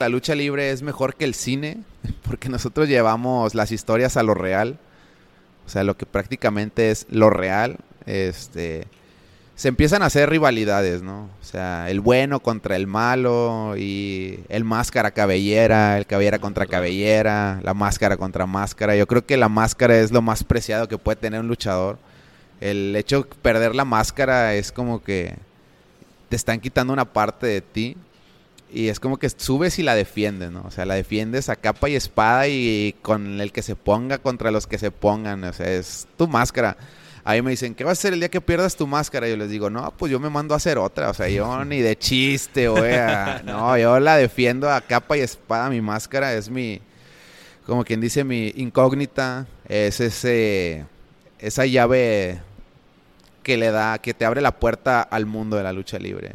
La lucha libre es mejor que el cine porque nosotros llevamos las historias a lo real. O sea, lo que prácticamente es lo real. Este se empiezan a hacer rivalidades, ¿no? O sea, el bueno contra el malo y el máscara cabellera, el cabellera contra cabellera, la máscara contra máscara. Yo creo que la máscara es lo más preciado que puede tener un luchador. El hecho de perder la máscara es como que te están quitando una parte de ti y es como que subes y la defiendes, ¿no? O sea, la defiendes a capa y espada y con el que se ponga contra los que se pongan, o sea, es tu máscara. Ahí me dicen, ¿qué va a ser el día que pierdas tu máscara? Yo les digo, no, pues yo me mando a hacer otra. O sea, yo ni de chiste, güey. No, yo la defiendo a capa y espada. Mi máscara es mi, como quien dice, mi incógnita. Es ese, esa llave que le da, que te abre la puerta al mundo de la lucha libre.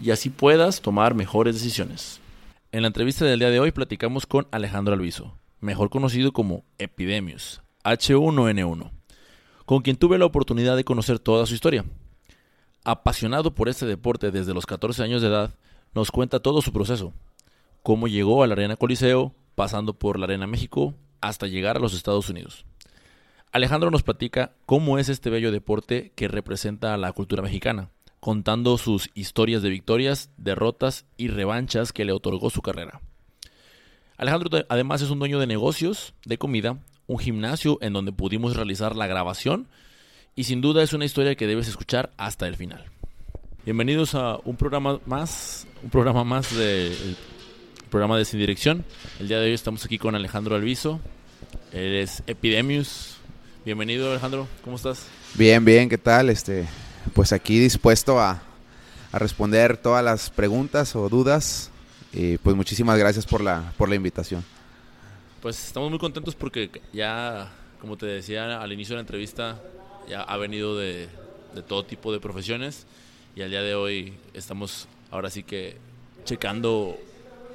y así puedas tomar mejores decisiones. En la entrevista del día de hoy platicamos con Alejandro Alviso, mejor conocido como Epidemius, H1N1, con quien tuve la oportunidad de conocer toda su historia. Apasionado por este deporte desde los 14 años de edad, nos cuenta todo su proceso, cómo llegó a la Arena Coliseo, pasando por la Arena México, hasta llegar a los Estados Unidos. Alejandro nos platica cómo es este bello deporte que representa a la cultura mexicana, contando sus historias de victorias, derrotas y revanchas que le otorgó su carrera. Alejandro además es un dueño de negocios, de comida, un gimnasio en donde pudimos realizar la grabación y sin duda es una historia que debes escuchar hasta el final. Bienvenidos a un programa más, un programa más de programa de Sin Dirección. El día de hoy estamos aquí con Alejandro Alviso. Eres Epidemius. Bienvenido Alejandro, ¿cómo estás? Bien, bien, ¿qué tal? Este, pues aquí dispuesto a, responder todas las preguntas o dudas. Y pues muchísimas gracias por la, por la invitación. Pues estamos muy contentos porque ya, como te decía al inicio de la entrevista, ya ha venido de, todo tipo de profesiones y al día de hoy estamos ahora sí que checando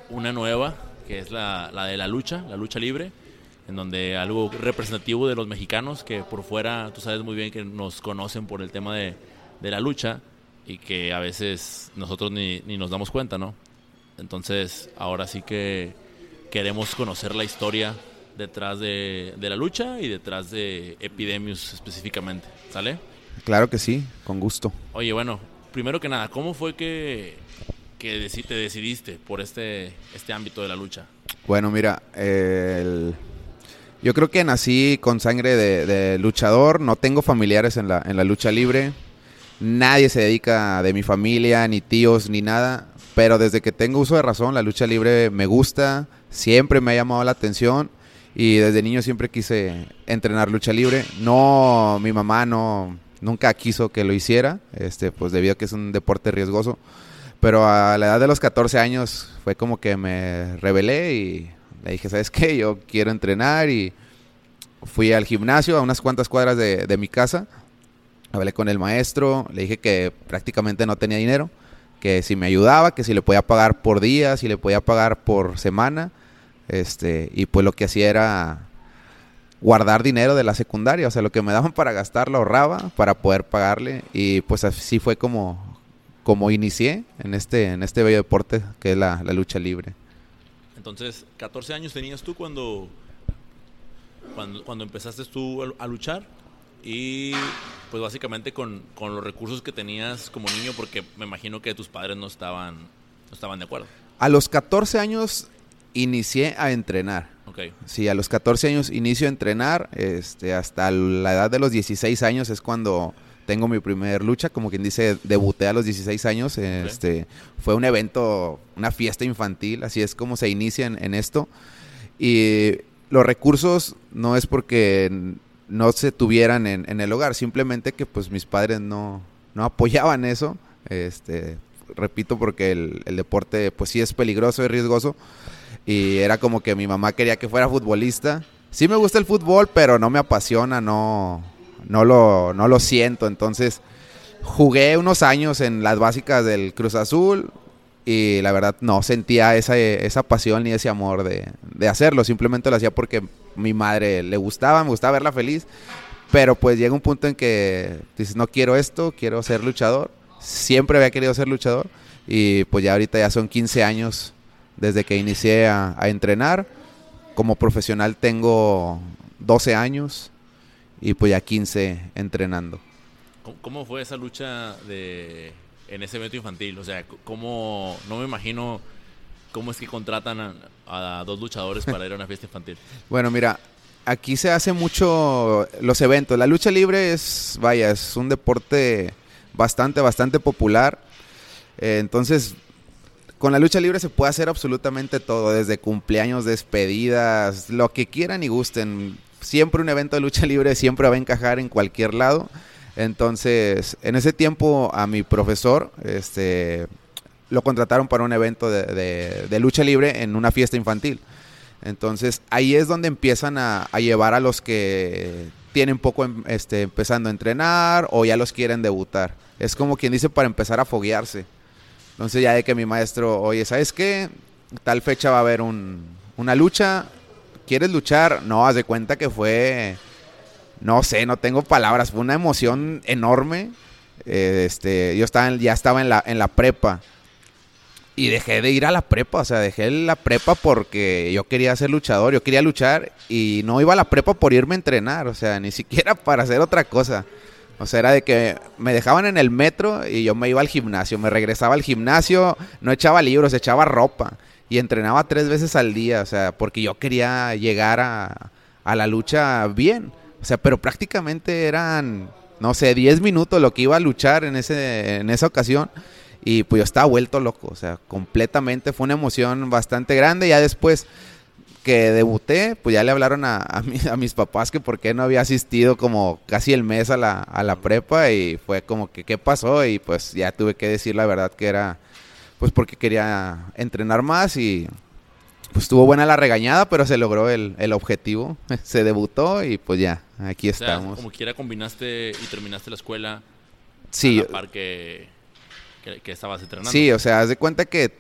una nueva, que es la, la de la lucha, la lucha libre, en donde algo representativo de los mexicanos, que por fuera tú sabes muy bien que nos conocen por el tema de, de la lucha y que a veces nosotros ni, ni nos damos cuenta, ¿no? Entonces, ahora sí que queremos conocer la historia detrás de, de, la lucha y detrás de Epidemius específicamente, ¿sale? Claro que sí, con gusto. Oye, bueno, primero que nada, ¿cómo fue que, que te decidiste por este, este ámbito de la lucha? Bueno, mira, yo creo que nací con sangre de, de, luchador, no tengo familiares en la, en la lucha libre, Nadie se dedica de mi familia, ni tíos, ni nada. Pero desde que tengo uso de razón, la lucha libre me gusta, siempre me ha llamado la atención y desde niño siempre quise entrenar lucha libre. No, mi mamá no, nunca quiso que lo hiciera, este, pues debido a que es un deporte riesgoso. Pero a la edad de los 14 años fue como que me rebelé y le dije, ¿sabes qué? Yo quiero entrenar y fui al gimnasio a unas cuantas cuadras de, de mi casa Hablé con el maestro, le dije que prácticamente no tenía dinero, que si me ayudaba, que si le podía pagar por día, si le podía pagar por semana. Este, y pues lo que hacía era guardar dinero de la secundaria, o sea, lo que me daban para gastar lo ahorraba para poder pagarle y pues así fue como, como inicié en este, en este bello deporte que es la, lucha libre. Entonces, 14 años tenías tú cuando, cuando, cuando empezaste tú a luchar y pues básicamente con, con, los recursos que tenías como niño, porque me imagino que tus padres no estaban, no estaban de acuerdo. A los 14 años inicié a entrenar. Okay. Sí, a los 14 años inicio a entrenar, este, hasta la edad de los 16 años es cuando tengo mi primer lucha, como quien dice, debuté a los 16 años. Este, Fue un evento, una fiesta infantil, así es como se inicia en, esto. Y los recursos no es porque no se tuvieran en, el hogar, simplemente que pues mis padres no, no apoyaban eso. Este, repito, porque el, el, deporte pues sí es peligroso y riesgoso. Y era como que mi mamá quería que fuera futbolista. Sí me gusta el fútbol, pero no me apasiona, no, no lo, no lo siento. Entonces, jugué unos años en las básicas del Cruz Azul y la verdad no sentía esa, esa pasión ni ese amor de, de, hacerlo. Simplemente lo hacía porque mi madre le gustaba, me gustaba verla feliz. Pero pues llega un punto en que dices, no quiero esto, quiero ser luchador. Siempre había querido ser luchador y pues ya ahorita ya son 15 años desde que inicié a, entrenar. Como profesional tengo 12 años y pues ya 15 entrenando. ¿Cómo fue esa lucha de en ese evento infantil? O sea, ¿cómo, no me imagino cómo es que contratan a, dos luchadores para ir a una fiesta infantil? bueno, mira, aquí se hace mucho los eventos. La lucha libre es, vaya, es un deporte bastante, bastante popular. Eh, entonces, con la lucha libre se puede hacer absolutamente todo, desde cumpleaños, despedidas, lo que quieran y gusten siempre un evento de lucha libre siempre va a encajar en cualquier lado. Entonces, en ese tiempo a mi profesor, este, lo contrataron para un evento de, lucha libre en una fiesta infantil. Entonces, ahí es donde empiezan a, llevar a los que tienen poco em, este, empezando a entrenar o ya los quieren debutar. Es como quien dice para empezar a foguearse. Entonces, ya de que mi maestro, oye, ¿sabes qué? Tal fecha va a haber una lucha, ¿quieres luchar? No, haz de cuenta que fue, no sé, no tengo palabras, fue una emoción enorme. Eh, este, yo estaba ya estaba en la, en la prepa y dejé de ir a la prepa, o sea, dejé la prepa porque yo quería ser luchador, yo quería luchar y no iba a la prepa por irme a entrenar, o sea, ni siquiera para hacer otra cosa. O sea, era de que me dejaban en el metro y yo me iba al gimnasio, me regresaba al gimnasio, no echaba libros, echaba ropa y entrenaba tres veces al día, o sea, porque yo quería llegar a, la lucha bien. O sea, pero prácticamente eran, no sé, 10 minutos lo que iba a luchar en, ese, en esa ocasión. Y pues yo estaba vuelto loco, o sea, completamente fue una emoción bastante grande. Ya después que debuté, pues ya le hablaron a, a, mis papás que por qué no había asistido como casi el mes a la, a la prepa y fue como que qué pasó y pues ya tuve que decir la verdad que era pues porque quería entrenar más y pues estuvo buena la regañada, pero se logró el, objetivo. Se debutó y pues ya, aquí estamos. Como quiera combinaste y terminaste la escuela sí. a la par que, que, estabas entrenando. Sí, o sea, haz de cuenta que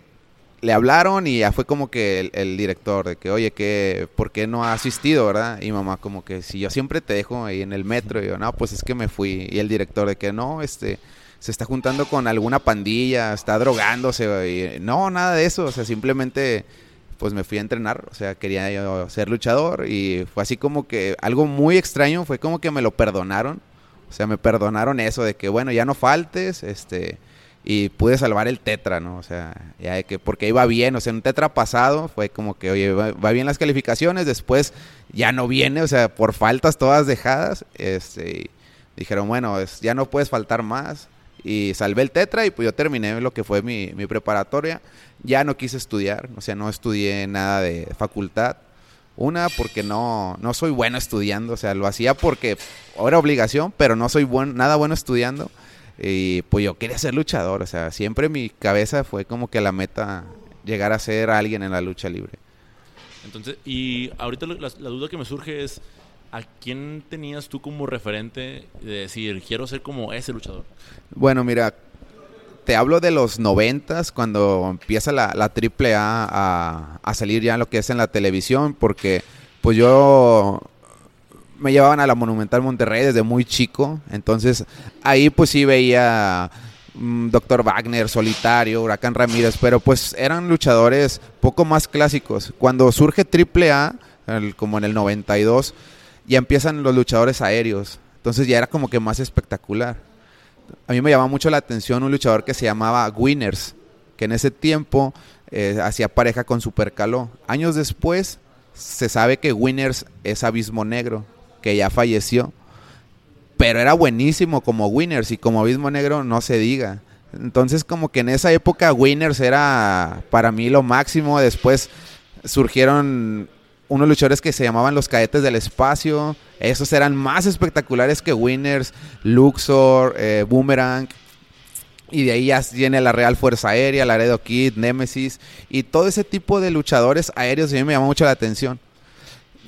le hablaron y ya fue como que el, director de que, oye, que, ¿por qué no ha asistido, verdad? Y mamá como que, si yo siempre te dejo ahí en el metro, y yo, no, pues es que me fui. Y el director de que, no, este se está juntando con alguna pandilla, está drogándose, no, nada de eso, o sea, simplemente pues me fui a entrenar, o sea, quería yo ser luchador y fue así como que algo muy extraño, fue como que me lo perdonaron, o sea, me perdonaron eso de que bueno, ya no faltes, este, y pude salvar el tetra, ¿no? O sea, ya de que porque iba bien, o sea, un tetra pasado fue como que, oye, va, bien las calificaciones, después ya no viene, o sea, por faltas todas dejadas, este, dijeron, bueno, ya no puedes faltar más, y salvé el tetra y pues yo terminé lo que fue mi, mi preparatoria. Ya no quise estudiar, o sea, no estudié nada de facultad. Una, porque no, no soy bueno estudiando, o sea, lo hacía porque era obligación, pero no soy buen, nada bueno estudiando. Y pues yo quería ser luchador, o sea, siempre mi cabeza fue como que la meta llegar a ser alguien en la lucha libre. Entonces, y ahorita la duda que me surge es, ¿a quién tenías tú como referente de decir, quiero ser como ese luchador? Bueno, mira, te hablo de los noventas, cuando empieza la, la triple a, a, salir ya lo que es en la televisión, porque pues yo me llevaban a la Monumental Monterrey desde muy chico, entonces ahí pues sí veía mm, Doctor Wagner, Solitario, Huracán Ramírez, pero pues eran luchadores poco más clásicos. Cuando surge triple A, como en el 92, ya empiezan los luchadores aéreos. Entonces ya era como que más espectacular. A mí me llamaba mucho la atención un luchador que se llamaba Winners, que en ese tiempo eh, hacía pareja con Supercaló. Años después se sabe que Winners es Abismo Negro, que ya falleció. pero era buenísimo como Winners y como Abismo Negro no se diga. Entonces como que en esa época Winners era para mí lo máximo. Después surgieron unos luchadores que se llamaban los cadetes del espacio. Esos eran más espectaculares que Winners, Luxor, eh, Boomerang. Y de ahí ya viene la Real Fuerza Aérea, Laredo Kid, Nemesis. Y todo ese tipo de luchadores aéreos a mí me llamó mucho la atención.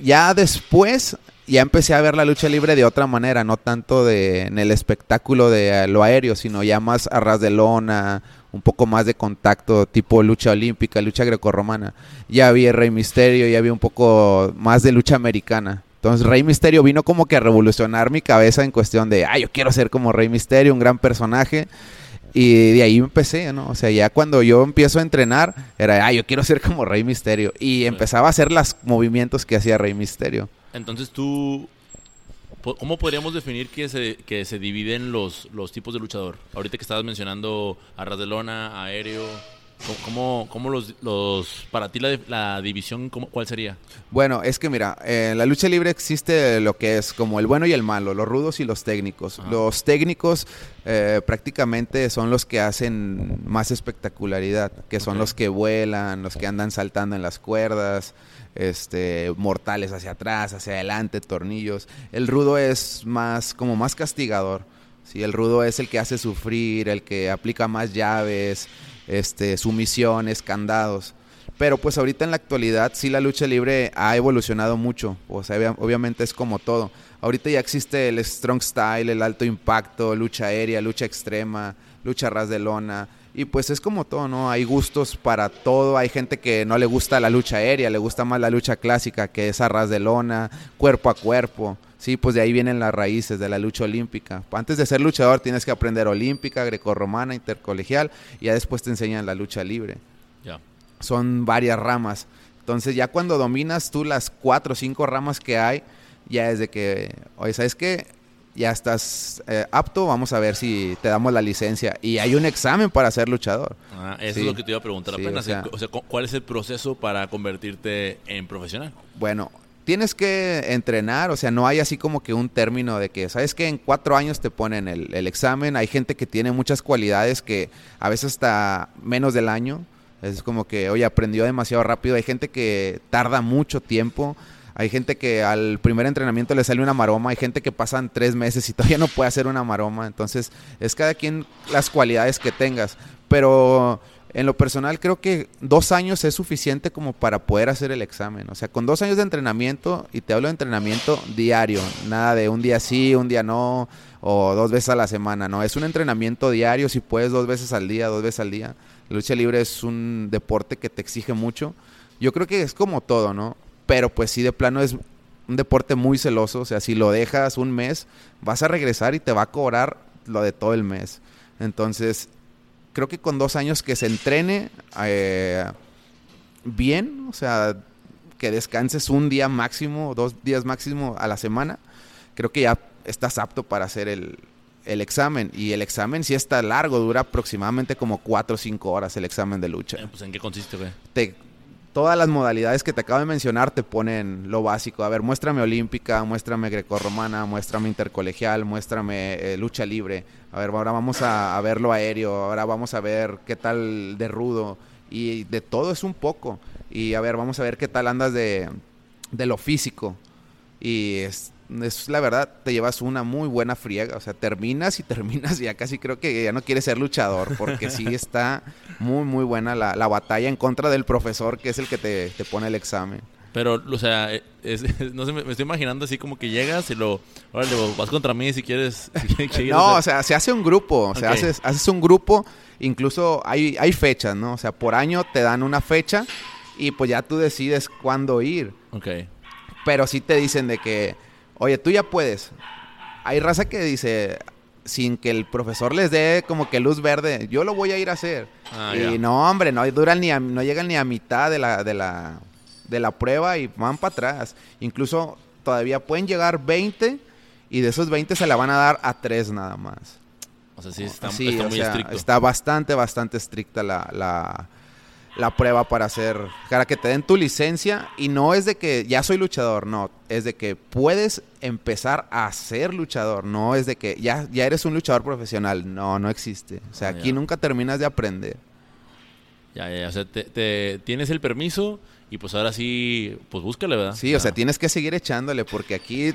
Ya después ya empecé a ver la lucha libre de otra manera, no tanto de, en el espectáculo de eh, lo aéreo, sino ya más a ras de lona, un poco más de contacto, tipo lucha olímpica, lucha grecorromana. Ya vi Rey Misterio, ya vi un poco más de lucha americana. Entonces Rey Misterio vino como que a revolucionar mi cabeza en cuestión de, ah, yo quiero ser como Rey Misterio, un gran personaje. Y de ahí empecé, ¿no? O sea, ya cuando yo empiezo a entrenar, era, ah, yo quiero ser como Rey Misterio. Y empezaba a hacer los movimientos que hacía Rey Misterio. Entonces tú, ¿cómo podríamos definir que se, que se dividen los, los tipos de luchador? Ahorita que estabas mencionando a ras de lona, aéreo, ¿Cómo, cómo los, los, para ti la, la división, cómo, cuál sería? Bueno, es que mira, en la lucha libre existe lo que es como el bueno y el malo, los rudos y los técnicos. Los técnicos eh, prácticamente son los que hacen más espectacularidad, que son los que vuelan, los que andan saltando en las cuerdas, este, mortales hacia atrás, hacia adelante, tornillos. El rudo es más, como más castigador. ¿sí? El rudo es el que hace sufrir, el que aplica más llaves, este, sumisiones, candados. Pero pues ahorita en la actualidad sí la lucha libre ha evolucionado mucho. O sea, obviamente es como todo. Ahorita ya existe el strong style, el alto impacto, lucha aérea, lucha extrema, lucha ras de lona. Y pues es como todo, ¿no? Hay gustos para todo. Hay gente que no le gusta la lucha aérea, le gusta más la lucha clásica, que es a ras de lona, cuerpo a cuerpo. Sí, pues de ahí vienen las raíces de la lucha olímpica. Antes de ser luchador tienes que aprender olímpica, grecorromana, intercolegial y ya después te enseñan la lucha libre. Ya. Son varias ramas. Entonces ya cuando dominas tú las cuatro o cinco ramas que hay, ya es de que, oye, ¿sabes qué? Ya estás eh, apto, vamos a ver si te damos la licencia. Y hay un examen para ser luchador. Ah, eso es lo que te iba a preguntar apenas. o sea, ¿cuál es el proceso para convertirte en profesional? Bueno, tienes que entrenar, o sea, no hay así como que un término de que, ¿sabes que En cuatro años te ponen el, examen, hay gente que tiene muchas cualidades que a veces hasta menos del año, es como que, oye, aprendió demasiado rápido, hay gente que tarda mucho tiempo, hay gente que al primer entrenamiento le sale una maroma, hay gente que pasan tres meses y todavía no puede hacer una maroma, entonces es cada quien las cualidades que tengas, pero en lo personal creo que dos años es suficiente como para poder hacer el examen. O sea, con dos años de entrenamiento, y te hablo de entrenamiento diario, nada de un día sí, un día no, o dos veces a la semana, no, es un entrenamiento diario, si puedes dos veces al día, dos veces al día. La lucha libre es un deporte que te exige mucho. Yo creo que es como todo, ¿no? Pero pues sí, de plano es un deporte muy celoso, o sea, si lo dejas un mes, vas a regresar y te va a cobrar lo de todo el mes. Entonces, creo que con dos años que se entrene eh, bien, o sea, que descanses un día máximo, dos días máximo a la semana, creo que ya estás apto para hacer el, examen. Y el examen sí está largo, dura aproximadamente como cuatro o cinco horas el examen de lucha. Eh, pues, ¿En qué consiste, güey? Todas las modalidades que te acabo de mencionar te ponen lo básico. A ver, muéstrame olímpica, muéstrame grecorromana, muéstrame intercolegial, muéstrame eh, lucha libre. A ver, ahora vamos a, verlo aéreo, ahora vamos a ver qué tal de rudo. Y de todo es un poco. Y a ver, vamos a ver qué tal andas de, de lo físico. Y es, es la verdad, te llevas una muy buena friega. O sea, terminas y terminas y ya casi creo que ya no quieres ser luchador, porque sí está muy, muy buena la, la batalla en contra del profesor, que es el que te, te pone el examen. Pero, o sea, no sé, me, estoy imaginando así como que llegas y lo, órale, vas contra mí si quieres. no, o sea, se hace un grupo, o sea, haces, haces un grupo, incluso hay, hay fechas, ¿no? O sea, por año te dan una fecha y pues ya tú decides cuándo ir. Ok. Pero sí te dicen de que oye, tú ya puedes. Hay raza que dice, sin que el profesor les dé como que luz verde, yo lo voy a ir a hacer. Ah, y no, hombre, no duran ni no llegan ni a mitad de la, de la, de la prueba y van para atrás. Incluso todavía pueden llegar 20 y de esos 20 se la van a dar a 3 nada más. O sea, sí, está, muy estricto. Está bastante, bastante estricta la, la prueba para hacer, para que te den tu licencia y no es de que ya soy luchador, no, es de que puedes empezar a ser luchador, no es de que ya, ya eres un luchador profesional, no, no existe. O sea, Ah, aquí ya. nunca terminas de aprender. Ya, ya, ya, o sea, te, te- tienes el permiso y pues ahora sí, pues búscale, ¿verdad? Sí, o sea, Ya. tienes que seguir echándole porque aquí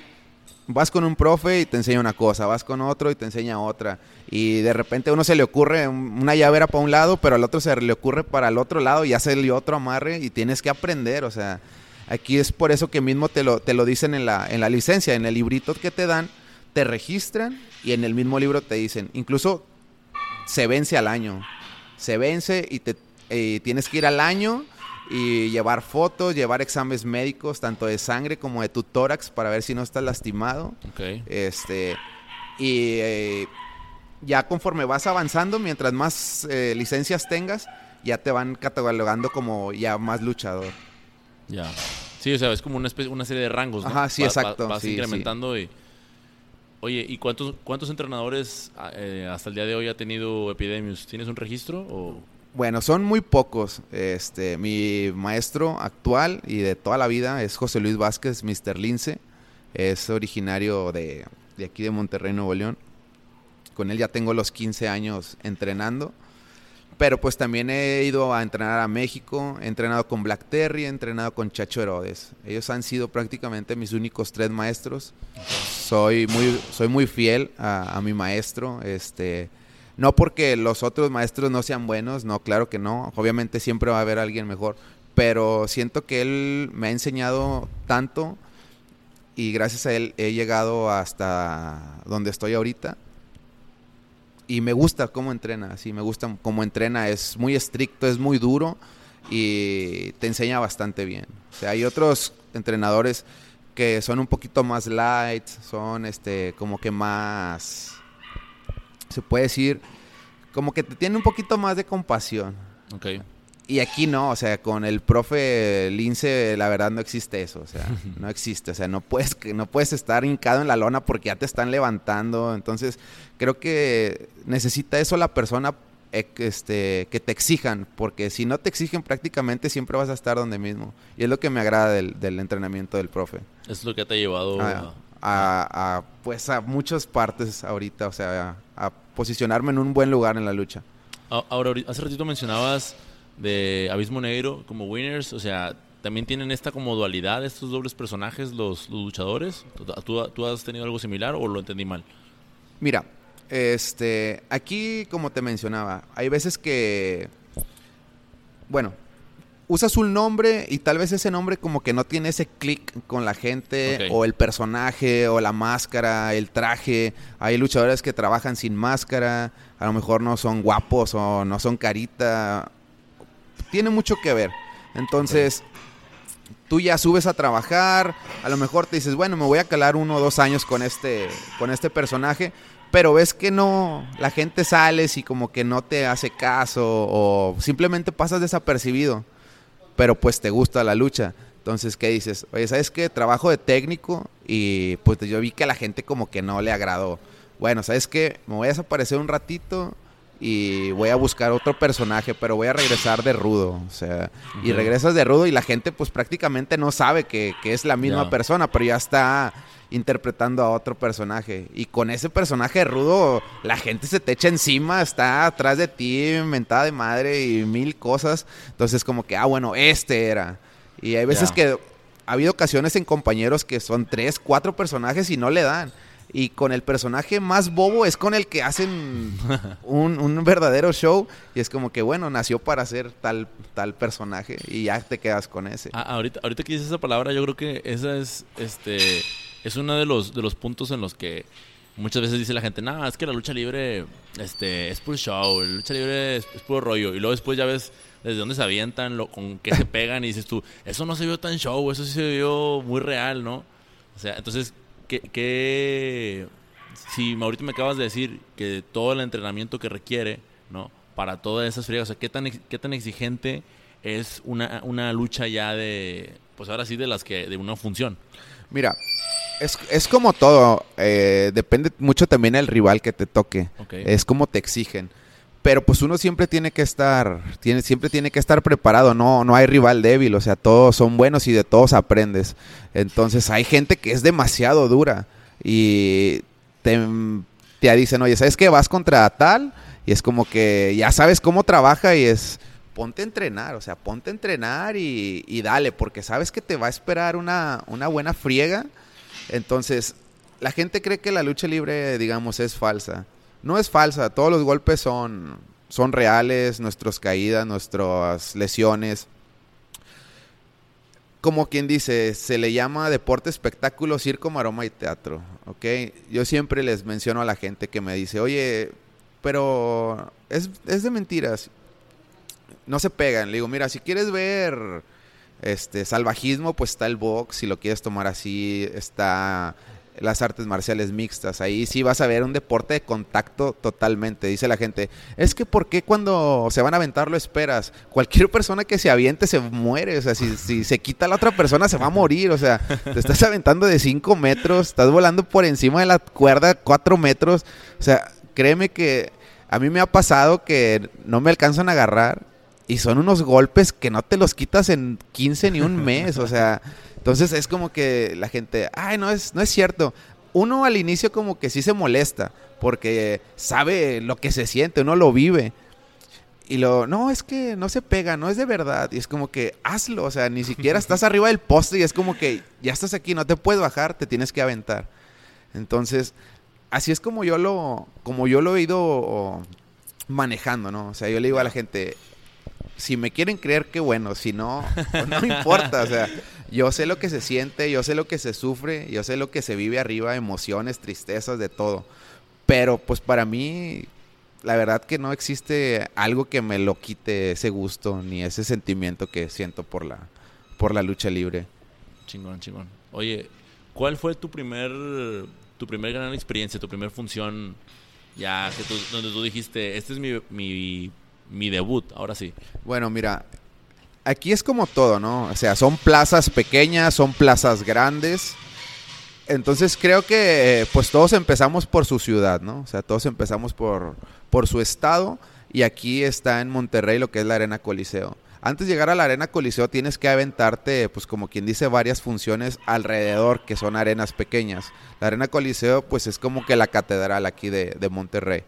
vas con un profe y te enseña una cosa, vas con otro y te enseña otra. Y de repente a uno se le ocurre un- una llavera para un lado, pero al otro se le ocurre para el otro lado y se le otro amarre y tienes que aprender. O sea, aquí es por eso que mismo te lo, te lo dicen en la, en la licencia, en el librito que te dan, te registran y en el mismo libro te dicen, incluso se vence al año. Se vence y te tienes que ir al año y llevar fotos, llevar exámenes médicos, tanto de sangre como de tu tórax, para ver si no estás lastimado. Ok. Este, y eh, ya conforme vas avanzando, mientras más eh, licencias tengas, ya te van catalogando como ya más luchador. Ya. Sí, o sea, es como una, especie, una serie de rangos, ¿no? Ajá, sí, Va- va- exacto, vas sí, incrementando y... Oye, ¿y cuántos, cuántos entrenadores ah, eh, hasta el día de hoy ha tenido Epidemius? ¿Tienes un registro o...? Bueno, son muy pocos. Este, mi maestro actual y de toda la vida es José Luis Vázquez, Mr. Lince. Es originario de, de aquí de Monterrey, Nuevo León. Con él ya tengo los 15 años entrenando. Pero pues también he ido a entrenar a México, he entrenado con Black Terry, he entrenado con Chacho Herodes. Ellos han sido prácticamente mis únicos tres maestros. Soy muy, soy muy fiel a, a mi maestro. Este, no porque los otros maestros no sean buenos, no, claro que no. Obviamente siempre va a haber alguien mejor. Pero siento que él me ha enseñado tanto y gracias a él he llegado hasta donde estoy ahorita. Y me gusta cómo entrena, sí, me gusta cómo entrena. Es muy estricto, es muy duro y te enseña bastante bien. O sea, hay otros entrenadores que son un poquito más light, son este como que más se puede decir como que te tienen un poquito más de compasión. Ok. Y aquí no, o sea, con el profe Lince, la verdad no existe eso, o sea, no existe, o sea, no puedes, que- no puedes estar hincado en la lona porque ya te están levantando, entonces creo que necesita eso la persona eh, que, este, que te exijan, porque si no te exigen prácticamente siempre vas a estar donde mismo, y es lo que me agrada del, del entrenamiento del profe, es lo que te ha llevado a, a... a- a, pues a muchas partes ahorita, o sea, a, a posicionarme en un buen lugar en la lucha. Ahora, hace ratito mencionabas de Abismo Negro como winners, o sea, también tienen esta como dualidad, estos dobles personajes, los, los luchadores. ¿Tú, tú- tú has tenido algo similar o lo entendí mal? Mira, este, aquí como te mencionaba, hay veces que, bueno, usas un nombre y tal vez ese nombre como que no tiene ese clic con la gente o el personaje o la máscara, el traje. Hay luchadores que trabajan sin máscara, a lo mejor no son guapos o no son carita. Tiene mucho que ver. Entonces, tú ya subes a trabajar, a lo mejor te dices, bueno, me voy a calar uno o dos años con este, con este personaje, pero ves que no, la gente sales y como que no te hace caso o simplemente pasas desapercibido, pero pues te gusta la lucha. Entonces, ¿qué dices? Oye, ¿sabes qué? Trabajo de técnico y pues yo vi que a la gente como que no le agradó. Bueno, ¿sabes qué? Me voy a desaparecer un ratito y voy a buscar otro personaje, pero voy a regresar de rudo. O sea, y regresas de rudo y la gente pues prácticamente no sabe que, que es la misma persona, pero ya está interpretando a otro personaje. Y con ese personaje rudo, la gente se te echa encima, está atrás de ti, mentada de madre y mil cosas. Entonces como que, ah, bueno, este era. Y hay veces que ha habido ocasiones en compañeros que son tres, cuatro personajes y no le dan. Y con el personaje más bobo es con el que hacen un, un verdadero show. Y es como que, bueno, nació para ser tal, tal personaje y ya te quedas con ese. Ah, ahorita, ahorita que dices esa palabra, yo creo que esa es, este, es uno de los, de los puntos en los que muchas veces dice la gente, no, es que la lucha libre, este, es puro show, la lucha libre es, es puro rollo. Y luego después ya ves desde dónde se avientan, lo, con qué se pegan y dices tú, eso no se vio tan show, eso sí se vio muy real, ¿no? O sea, entonces, ¿qué, qué si ahorita me acabas de decir que todo el entrenamiento que requiere, ¿no? Para todas esas friegas, o sea, ¿qué tan, qué tan exigente es una, una lucha ya de, pues ahora sí, de las que, de una función? Mira, es, es como todo. eh, depende mucho también del rival que te toque. Es como te exigen. Pero pues uno siempre tiene que estar, tiene, siempre tiene que estar preparado, no, no hay rival débil, o sea, todos son buenos y de todos aprendes. Entonces hay gente que es demasiado dura y te, te dicen, oye, ¿sabes qué? Vas contra tal y es como que ya sabes cómo trabaja y es, ponte a entrenar, o sea, ponte a entrenar y, y dale, porque sabes que te va a esperar una, una buena friega. Entonces, la gente cree que la lucha libre, digamos, es falsa no es falsa, todos los golpes son, son reales, nuestras caídas, nuestras lesiones. Como quien dice, se le llama deporte, espectáculo, circo, maroma y teatro. Yo siempre les menciono a la gente que me dice, oye, pero es, es de mentiras. No se pegan. Le digo, mira, si quieres ver este salvajismo, pues está el box, si lo quieres tomar así, está las artes marciales mixtas. Ahí sí vas a ver un deporte de contacto totalmente. Dice la gente, es que ¿por qué cuando se van a aventar lo esperas? Cualquier persona que se aviente se muere. O sea, si, se quita la otra persona se va a morir. O sea, te estás aventando de 5 metros, estás volando por encima de la cuerda 4 metros. O sea, créeme que a mí me ha pasado que no me alcanzan a agarrar y son unos golpes que no te los quitas en 15 ni un mes. O sea... Entonces es como que la gente, ay, no es, no es cierto. Uno al inicio como que sí se molesta porque sabe lo que se siente, uno lo vive. Y lo, no, es que no se pega, no es de verdad. Y es como que hazlo, o sea, ni siquiera estás arriba del poste y es como que ya estás aquí, no te puedes bajar, te tienes que aventar. Entonces, así es como yo lo, como yo lo he ido manejando, ¿no? O sea, yo le digo a la gente, si me quieren creer, qué bueno, si no, pues no me importa, o sea, yo sé lo que se siente, yo sé lo que se sufre, yo sé lo que se vive arriba, emociones, tristezas, de todo. Pero pues para mí, la verdad que no existe algo que me lo quite ese gusto ni ese sentimiento que siento por la, por la lucha libre. Chingón, chingón. Oye, ¿cuál fue tu primer, tu primer gran experiencia, tu primer función? Ya, que donde tú dijiste, este es mi, mi, mi debut, ahora sí. Bueno, mira, aquí es como todo, ¿no? O sea, son plazas pequeñas, son plazas grandes. Entonces creo que pues todos empezamos por su ciudad, ¿no? O sea, todos empezamos por, por su estado y aquí está en Monterrey lo que es la Arena Coliseo. Antes de llegar a la Arena Coliseo tienes que aventarte, pues como quien dice, varias funciones alrededor que son arenas pequeñas. La Arena Coliseo pues es como que la catedral aquí de, de Monterrey.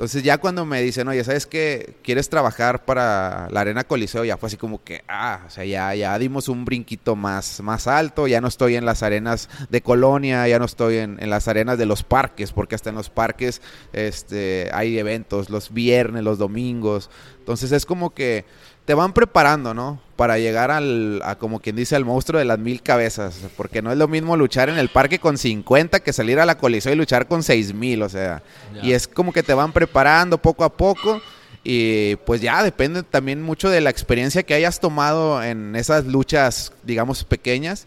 Entonces ya cuando me dicen, oye, ¿sabes qué? ¿Quieres trabajar para la Arena Coliseo? Ya fue así como que, ah, o sea, ya, ya dimos un brinquito más, más alto, ya no estoy en las arenas de Colonia, ya no estoy en, en las arenas de los parques, porque hasta en los parques este, hay eventos los viernes, los domingos. Entonces es como que te van preparando, ¿no? Para llegar al, a como quien dice, al monstruo de las mil cabezas. Porque no es lo mismo luchar en el parque con 50 que salir a la coliseo y luchar con seis mil, o sea. Y es como que te van preparando poco a poco. Y pues ya depende también mucho de la experiencia que hayas tomado en esas luchas, digamos, pequeñas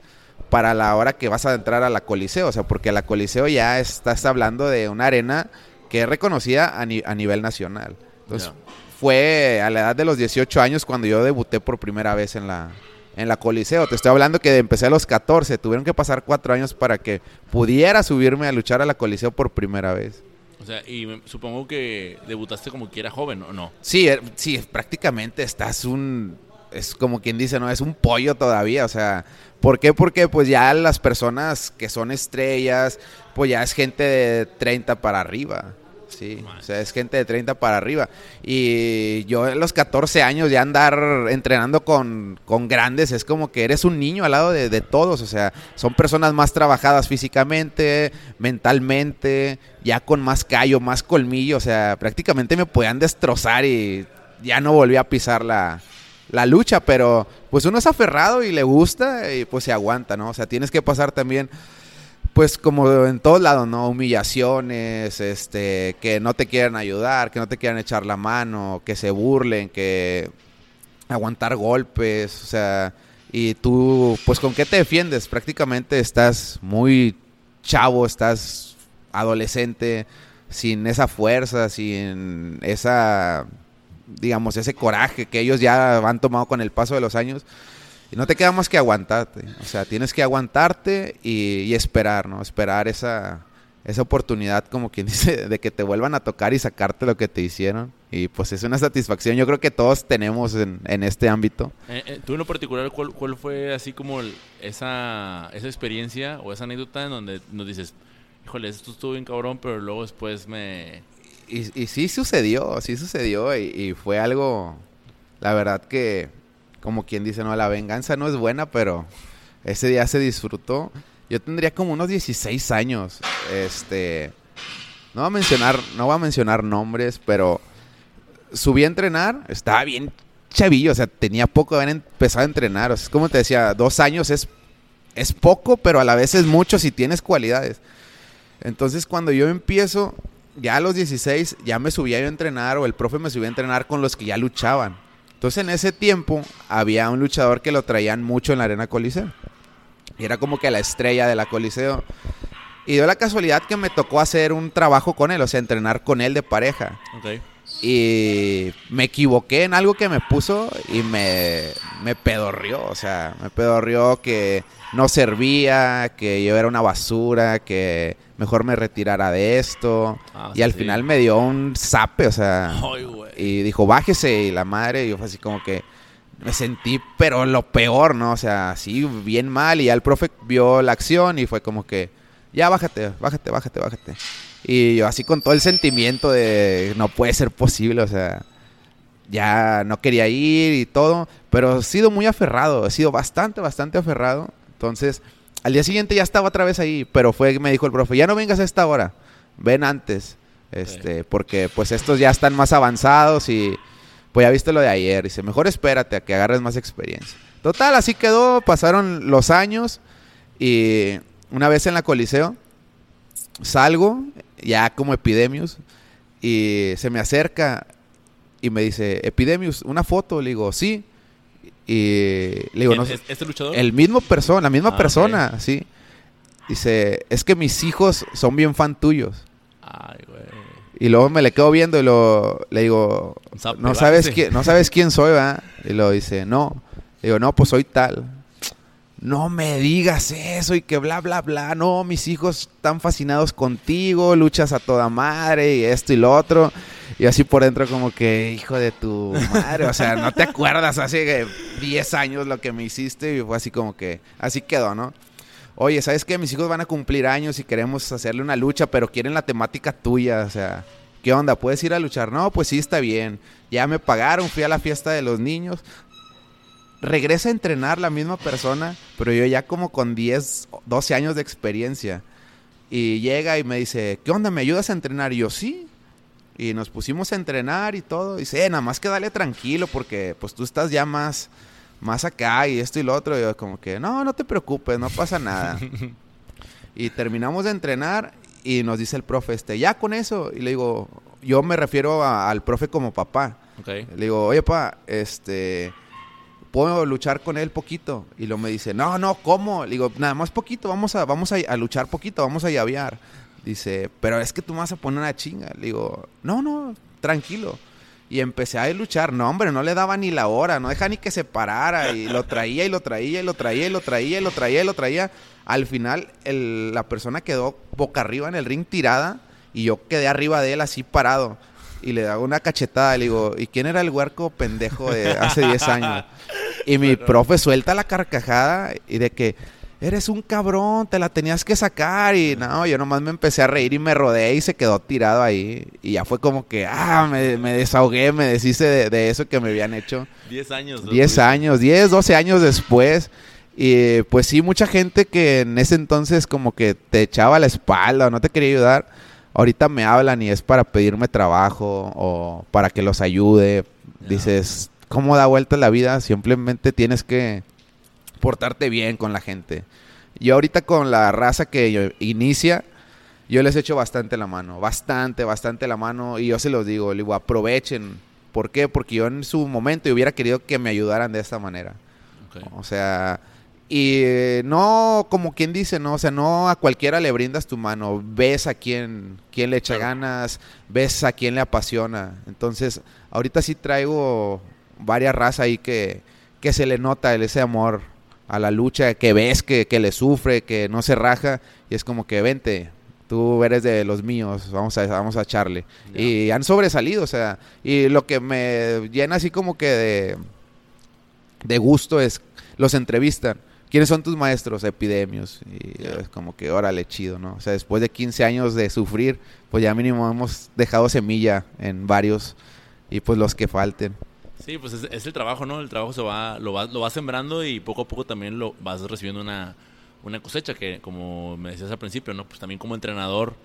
para la hora que vas a entrar a la Coliseo. O sea, porque la Coliseo ya estás hablando de una arena que es reconocida a, nivel nacional. Entonces, fue a la edad de los 18 años cuando yo debuté por primera vez en la, en la Coliseo. Te estoy hablando que empecé a los 14. Tuvieron que pasar cuatro años para que pudiera subirme a luchar a la Coliseo por primera vez. O sea, y supongo que debutaste como que era joven, ¿o no? Sí, er, sí, prácticamente estás un... Es como quien dice, ¿no? Es un pollo todavía, o sea... ¿Por qué? Porque pues ya las personas que son estrellas, pues ya es gente de 30 para arriba. Sí, o sea, es gente de 30 para arriba. Y yo a los 14 años ya andar entrenando con, grandes es como que eres un niño al lado de, todos. O sea, son personas más trabajadas físicamente, mentalmente, ya con más callo, más colmillo. O sea, prácticamente me podían destrozar y ya no volví a pisar la, la lucha. Pero pues uno es aferrado y le gusta y pues se aguanta, ¿no? O sea, tienes que pasar también pues como en todos lados, ¿no? Humillaciones, este, que no te quieran ayudar, que no te quieran echar la mano, que se burlen, que aguantar golpes, o sea, y tú, pues con qué te defiendes, prácticamente estás muy chavo, estás adolescente, sin esa fuerza, sin esa, digamos, ese coraje que ellos ya han tomado con el paso de los años y no te queda más que aguantarte. O sea, tienes que aguantarte y, esperar, ¿no? Esperar esa, esa oportunidad, como quien dice, de que te vuelvan a tocar y sacarte lo que te hicieron. Y pues es una satisfacción, yo creo que todos tenemos en, en este ámbito. Eh, eh, ¿Tú en lo particular, cuál, cuál fue así como el- esa, esa experiencia o esa anécdota en donde nos dices, híjole, esto estuvo bien cabrón, pero luego después me... Y, y sí sucedió, sí sucedió y, y fue algo, la verdad que, como quien dice, no, la venganza no es buena, pero ese día se disfrutó. Yo tendría como unos 16 años, este, no voy a mencionar, no a mencionar nombres, pero subí a entrenar, estaba bien chavillo, o sea, tenía poco de haber empezado a entrenar, o sea, es como te decía, dos años es, es poco, pero a la vez es mucho si tienes cualidades. Entonces cuando yo empiezo, ya a los 16, ya me subía yo a entrenar o el profe me subía a entrenar con los que ya luchaban. Entonces en ese tiempo había un luchador que lo traían mucho en la arena Coliseo. Y era como que la estrella de la Coliseo. Y dio la casualidad que me tocó hacer un trabajo con él, o sea, entrenar con él de pareja. Y me equivoqué en algo que me puso y me, me pedorrió. O sea, me pedorrió que no servía, que yo era una basura, que mejor me retirara de esto. Ah, y al final me dio un zape, o sea. Ay. Y dijo, bájese. Y la madre, y yo fue así como que me sentí, pero lo peor, ¿no? O sea, así bien mal. Y ya el profe vio la acción y fue como que, ya bájate, bájate, bájate, bájate. Y yo así con todo el sentimiento de, no puede ser posible, o sea, ya no quería ir y todo. Pero he sido muy aferrado, he sido bastante, bastante aferrado. Entonces, al día siguiente ya estaba otra vez ahí, pero fue, me dijo el profe, ya no vengas a esta hora, ven antes. Este, porque pues estos ya están más avanzados y pues ya viste lo de ayer. Dice, mejor espérate a que agarres más experiencia. Total, así quedó, pasaron los años y una vez en la Coliseo salgo, ya como Epidemius, y se me acerca y me dice, Epidemius, una foto, le digo, sí. Y le digo, ¿Quién no sé, ¿Este luchador? el mismo persona, la misma Ah, persona, sí. Dice, es que mis hijos son bien fan tuyos. Ay, güey. Y luego me le quedo viendo y lo, le digo, no sabes, quién, no sabes quién soy, ¿verdad? Y lo dice, no. Le digo, no, pues soy tal. No me digas eso y que bla, bla, bla. No, mis hijos están fascinados contigo, luchas a toda madre y esto y lo otro. Y así por dentro como que, hijo de tu madre, o sea, no te acuerdas hace 10 años lo que me hiciste y fue así como que, así quedó, ¿no? Oye, ¿sabes qué? Mis hijos van a cumplir años y queremos hacerle una lucha, pero quieren la temática tuya, o sea, ¿qué onda? ¿Puedes ir a luchar? No, pues sí, está bien. Ya me pagaron, fui a la fiesta de los niños. Regresa a entrenar la misma persona, pero yo ya como con 10, 12 años de experiencia. Y llega y me dice, ¿qué onda? ¿Me ayudas a entrenar? Y yo, sí. Y nos pusimos a entrenar y todo. Y dice, eh, nada más que dale tranquilo porque pues tú estás ya más, más acá y esto y lo otro. Y yo como que, no, no te preocupes, no pasa nada. y terminamos de entrenar y nos dice el profe, este, ya con eso. Y le digo, yo me refiero a- al profe como papá. Le digo, oye, pa, este, ¿puedo luchar con él poquito? Y luego me dice, no, no, ¿cómo? Le digo, nada más poquito, vamos a, vamos a, a luchar poquito, vamos a llavear. Dice, pero es que tú me vas a poner una chinga. Le digo, no, no, tranquilo. Y empecé a luchar. No, hombre, no le daba ni la hora, no deja ni que se parara. Y lo traía y lo traía y lo traía y lo traía y lo traía y lo traía. Al final, el- la persona quedó boca arriba en el ring tirada y yo quedé arriba de él así parado. Y le daba una cachetada. Le digo, ¿y quién era el huerco pendejo de hace 10 años? Y mi profe suelta la carcajada y de que eres un cabrón, te la tenías que sacar. Y no, yo nomás me empecé a reír y me rodeé y se quedó tirado ahí. Y ya fue como que, ah, me, me desahogué, me deshice de, de eso que me habían hecho. 10 años. ¿no? 10 años, 10, 12 años después. Y pues sí, mucha gente que en ese entonces como que te echaba la espalda o no te quería ayudar. Ahorita me hablan y es para pedirme trabajo o para que los ayude. Dices, ¿cómo da vuelta la vida? Simplemente tienes que portarte bien con la gente. Yo ahorita con la raza que yo- inicia, yo les echo bastante la mano, bastante, bastante la mano y yo se los digo, digo, aprovechen. ¿Por qué? Porque yo en su momento hubiera querido que me ayudaran de esta manera. O sea, y eh, no como quien dice, no, o sea, no a cualquiera le brindas tu mano, ves a quién, quién le echa Claro. ganas, ves a quién le apasiona. Entonces, ahorita sí traigo varias razas ahí que, que se le nota ese amor a la lucha, que ves que, que le sufre, que no se raja, y es como que vente, tú eres de los míos, vamos a, vamos a echarle. Y han sobresalido, o sea, y lo que me llena así como que de, de gusto es, los entrevistan. ¿Quiénes son tus maestros? Epidemios. Y es como que, órale, chido, ¿no? O sea, después de 15 años de sufrir, pues ya mínimo hemos dejado semilla en varios y pues los que falten. Sí, pues es, el trabajo, ¿no? El trabajo se va lo, va, lo va sembrando y poco a poco también lo vas recibiendo una, una cosecha que, como me decías al principio, ¿no? Pues también como entrenador,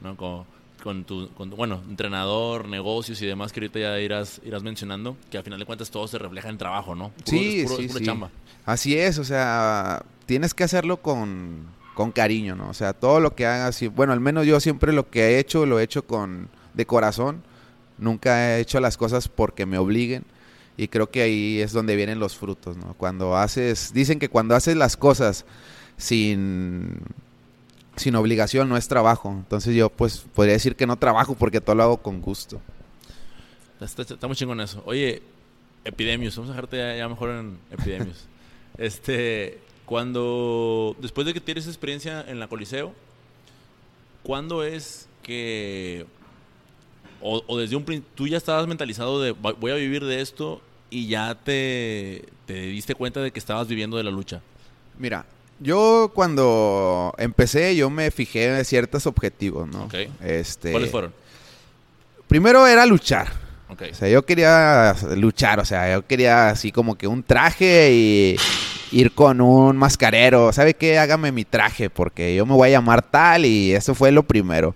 ¿no? Con, tu, bueno, entrenador, negocios y demás que ahorita ya irás, irás mencionando, que al final de cuentas todo se refleja en trabajo, ¿no? sí, sí, sí. Chamba. Así es, o sea, tienes que hacerlo con, con cariño, ¿no? O sea, todo lo que hagas, y, bueno, al menos yo siempre lo que he hecho, lo he hecho con, de corazón, nunca he hecho las cosas porque me obliguen. Y creo que ahí es donde vienen los frutos, ¿no? Cuando haces, dicen que cuando haces las cosas sin, sin obligación no es trabajo. Entonces yo pues podría decir que no trabajo porque todo lo hago con gusto. Está, muy chingón eso. Oye, Epidemios, vamos a dejarte ya, mejor en Epidemios. este, cuando, después de que tienes experiencia en la Coliseo, ¿cuándo es que, o, desde un principio, tú ya estabas mentalizado de voy a vivir de esto y ya te, te diste cuenta de que estabas viviendo de la lucha? Mira, yo cuando empecé, yo me fijé en ciertos objetivos, ¿no? Este, ¿Cuáles fueron? Primero era luchar. O sea, yo quería luchar, o sea, yo quería así como que un traje y ir con un mascarero. ¿Sabe qué? Hágame mi traje porque yo me voy a llamar tal y eso fue lo primero.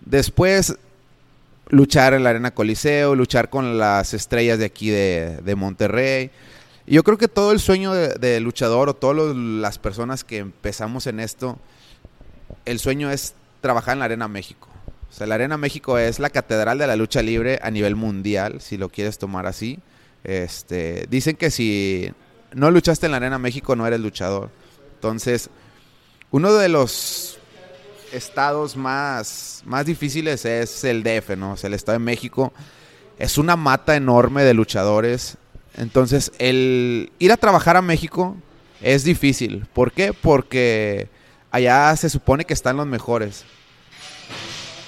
Después, luchar en la Arena Coliseo, luchar con las estrellas de aquí de, de Monterrey yo creo que todo el sueño de, luchador o todas las personas que empezamos en esto, el sueño es trabajar en la Arena México. O sea, la Arena México es la catedral de la lucha libre a nivel mundial, si lo quieres tomar así. Este, dicen que si no luchaste en la Arena México no eres luchador. Entonces, uno de los estados más, más difíciles es el DF, ¿no? O sea, el Estado de México es una mata enorme de luchadores. Entonces, el ir a trabajar a México es difícil. ¿Por qué? Porque allá se supone que están los mejores.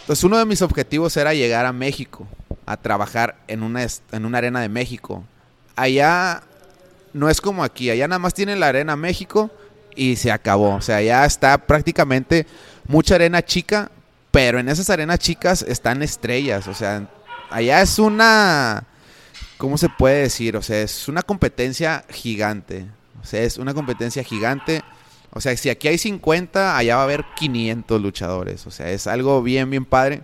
Entonces, uno de mis objetivos era llegar a México, a trabajar en una, en una arena de México. Allá no es como aquí, allá nada más tienen la arena México y se acabó. O sea, allá está prácticamente mucha arena chica, pero en esas arenas chicas están estrellas. O sea, allá es una ¿cómo se puede decir? O sea, es una competencia gigante. O sea, es una competencia gigante. O sea, si aquí hay 50, allá va a haber 500 luchadores. O sea, es algo bien, bien padre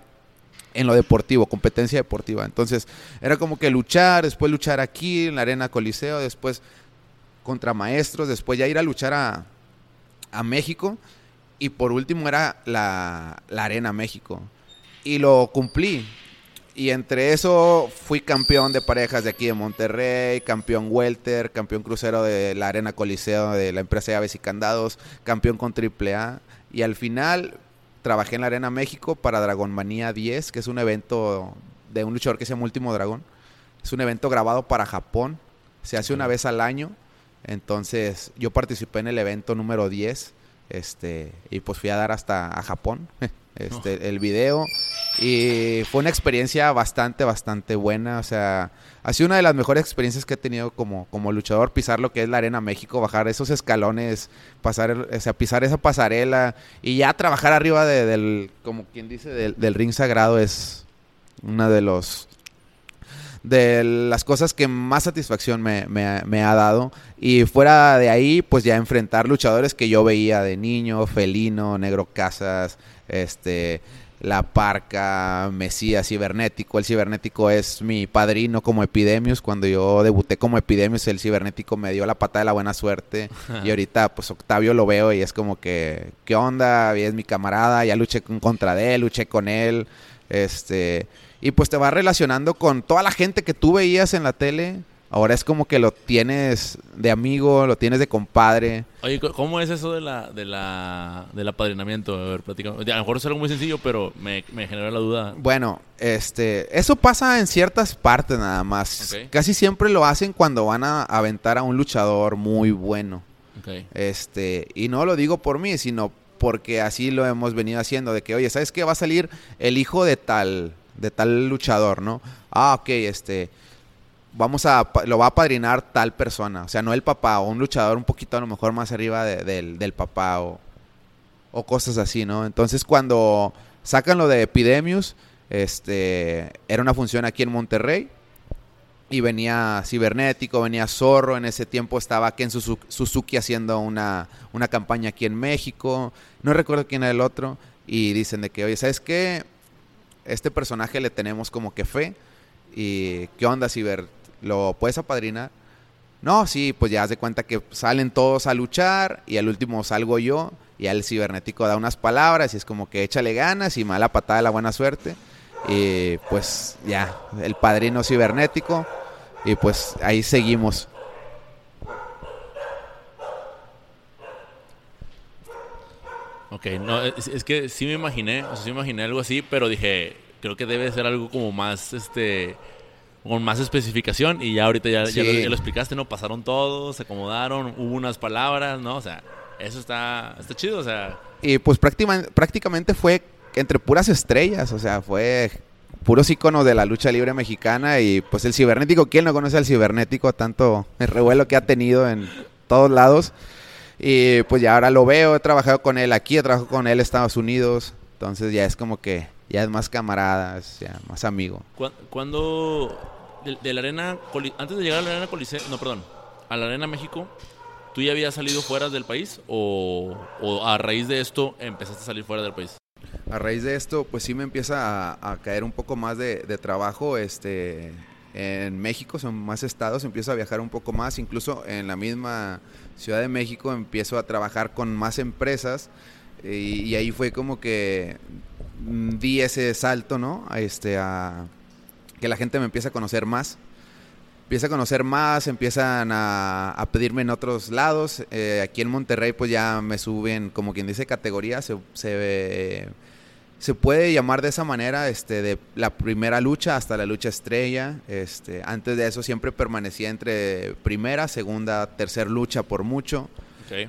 en lo deportivo, competencia deportiva. Entonces, era como que luchar, después luchar aquí en la Arena Coliseo, después contra maestros, después ya ir a luchar a, a México. Y por último era la, la Arena México. Y lo cumplí. Y entre eso fui campeón de parejas de aquí de Monterrey, campeón welter, campeón crucero de la Arena Coliseo de la empresa de Aves y Candados, campeón con AAA. Y al final trabajé en la Arena México para Dragon Manía 10, que es un evento de un luchador que se llama Último Dragón. Es un evento grabado para Japón. Se hace una vez al año. Entonces yo participé en el evento número 10. Este, y pues fui a dar hasta a Japón. este, el video. Y fue una experiencia bastante, bastante buena. O sea, ha sido una de las mejores experiencias que he tenido como, como luchador, pisar lo que es la Arena México, bajar esos escalones, pasar, o sea, pisar esa pasarela y ya trabajar arriba del, como quien dice, del, del ring sagrado es una de los de las cosas que más satisfacción me, me, ha dado. Y fuera de ahí, pues ya enfrentar luchadores que yo veía de niño, Felino, Negro Casas, este, La Parca, Mesías, Cibernético. El Cibernético es mi padrino como Epidemius. Cuando yo debuté como Epidemius, el Cibernético me dio la pata de la buena suerte. y ahorita, pues Octavio lo veo y es como que, ¿qué onda? Y es mi camarada, ya luché contra de él, luché con él. Este, y pues te va relacionando con toda la gente que tú veías en la tele Ahora es como que lo tienes de amigo, lo tienes de compadre. Oye, ¿cómo es eso de la, de la, del apadrinamiento? A ver, A lo mejor es algo muy sencillo, pero me, me generó la duda. Bueno, este, eso pasa en ciertas partes nada más. Casi siempre lo hacen cuando van a aventar a un luchador muy bueno. Este, y no lo digo por mí, sino porque así lo hemos venido haciendo, de que, oye, ¿sabes qué? Va a salir el hijo de tal, de tal luchador, ¿no? Ah, ok, este, vamos a, lo va a padrinar tal persona, o sea, no el papá, o un luchador un poquito a lo mejor más arriba del, del papá, o, o cosas así, ¿no? Entonces cuando sacan lo de Epidemius, este, era una función aquí en Monterrey, y venía Cibernético, venía Zorro, en ese tiempo estaba Ken Suzuki haciendo una, una campaña aquí en México, no recuerdo quién era el otro, y dicen de que, oye, ¿sabes qué? Este personaje le tenemos como que fe, y ¿qué onda Ciber? ¿Lo puedes apadrinar? No, sí, pues ya haz de cuenta que salen todos a luchar, y al último salgo yo, y al cibernético da unas palabras, y es como que échale ganas, y mala patada de la buena suerte. Y pues ya, el padrino cibernético. Y pues ahí seguimos. Ok, no, es, que sí me imaginé, o sea, sí me imaginé algo así, pero dije, creo que debe ser algo como más, este, con más especificación y ya ahorita ya, ya, lo, explicaste, ¿no? Pasaron todos, se acomodaron, hubo unas palabras, ¿no? O sea, eso está, está chido, o sea... Y pues prácticamente, prácticamente fue entre puras estrellas, o sea, fue puros iconos de la lucha libre mexicana y pues el cibernético, ¿quién no conoce al cibernético? Tanto el revuelo que ha tenido en todos lados. Y pues ya ahora lo veo, he trabajado con él aquí, he trabajado con él en Estados Unidos, entonces ya es como que ya es más camarada, ya más amigo. Cuando de, la arena, antes de llegar a la arena Coliseo, no, perdón, a la arena México, ¿tú ya habías salido fuera del país o, o a raíz de esto empezaste a salir fuera del país? a raíz de esto, pues sí me empieza a, caer un poco más de, trabajo este, en México, son más estados, empiezo a viajar un poco más, incluso en la misma Ciudad de México empiezo a trabajar con más empresas y, ahí fue como que di ese salto, ¿no? Este, a que la gente me empieza a conocer más empieza a conocer más, empiezan a, pedirme en otros lados. Eh, aquí en Monterrey pues ya me suben, como quien dice, categoría. Se, se, puede llamar de esa manera, este, de la primera lucha hasta la lucha estrella. Este, antes de eso siempre permanecía entre primera, segunda, tercera lucha por mucho.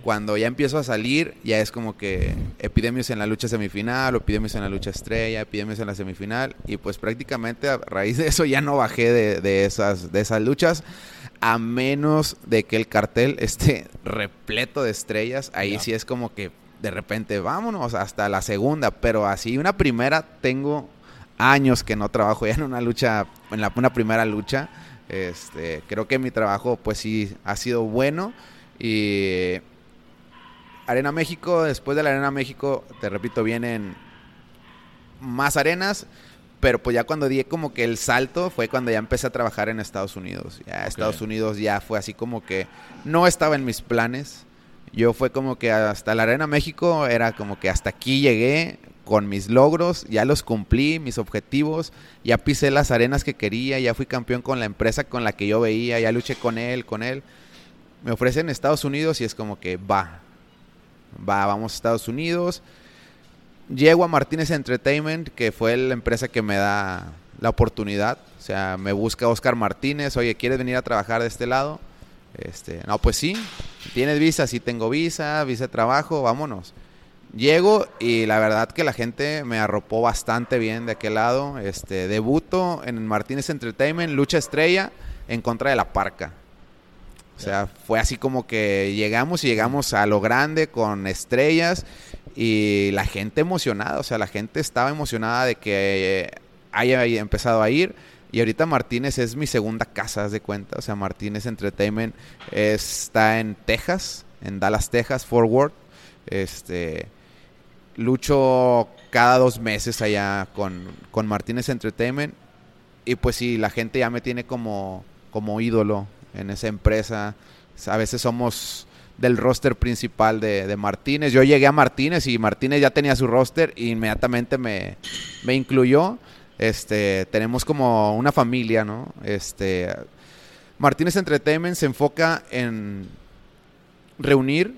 Cuando ya empiezo a salir, ya es como que epidemios en la lucha semifinal, o epidemios en la lucha estrella, epidemios en la semifinal. Y pues prácticamente a raíz de eso ya no bajé de, esas, de esas luchas. A menos de que el cartel esté repleto de estrellas. Ahí sí es como que de repente vámonos hasta la segunda. Pero así una primera tengo años que no trabajo ya en una lucha, en la, una primera lucha. Este, creo que mi trabajo pues sí ha sido bueno y Arena México, después de la Arena México, te repito, vienen más arenas, pero pues ya cuando di como que el salto fue cuando ya empecé a trabajar en Estados Unidos. Ya Estados Unidos ya fue así como que no estaba en mis planes. Yo fue como que hasta la Arena México era como que hasta aquí llegué con mis logros, ya los cumplí, mis objetivos, ya pisé las arenas que quería, ya fui campeón con la empresa con la que yo veía, ya luché con él, con él. Me ofrecen Estados Unidos y es como que va, va, vamos a Estados Unidos. Llego a Martínez Entertainment, que fue la empresa que me da la oportunidad. O sea, me busca Oscar Martínez, oye, ¿quieres venir a trabajar de este lado? Este, no, pues sí, ¿tienes visa? Sí tengo visa, visa de trabajo, vámonos. Llego y la verdad que la gente me arropó bastante bien de aquel lado. Este, debuto en Martínez Entertainment, lucha estrella en contra de la Parca. O sea, fue así como que llegamos y llegamos a lo grande con estrellas y la gente emocionada, o sea, la gente estaba emocionada de que haya empezado a ir. Y ahorita Martínez es mi segunda casa, de cuenta. O sea, Martínez Entertainment está en Texas, en Dallas, Texas, Fort Worth. Este, lucho cada dos meses allá con, con Martínez Entertainment. Y pues sí, la gente ya me tiene como, como ídolo en esa empresa. A veces somos del roster principal de, Martínez. Yo llegué a Martínez y Martínez ya tenía su roster e inmediatamente me, me incluyó. Este, tenemos como una familia, ¿no? Este, Martínez Entertainment se enfoca en reunir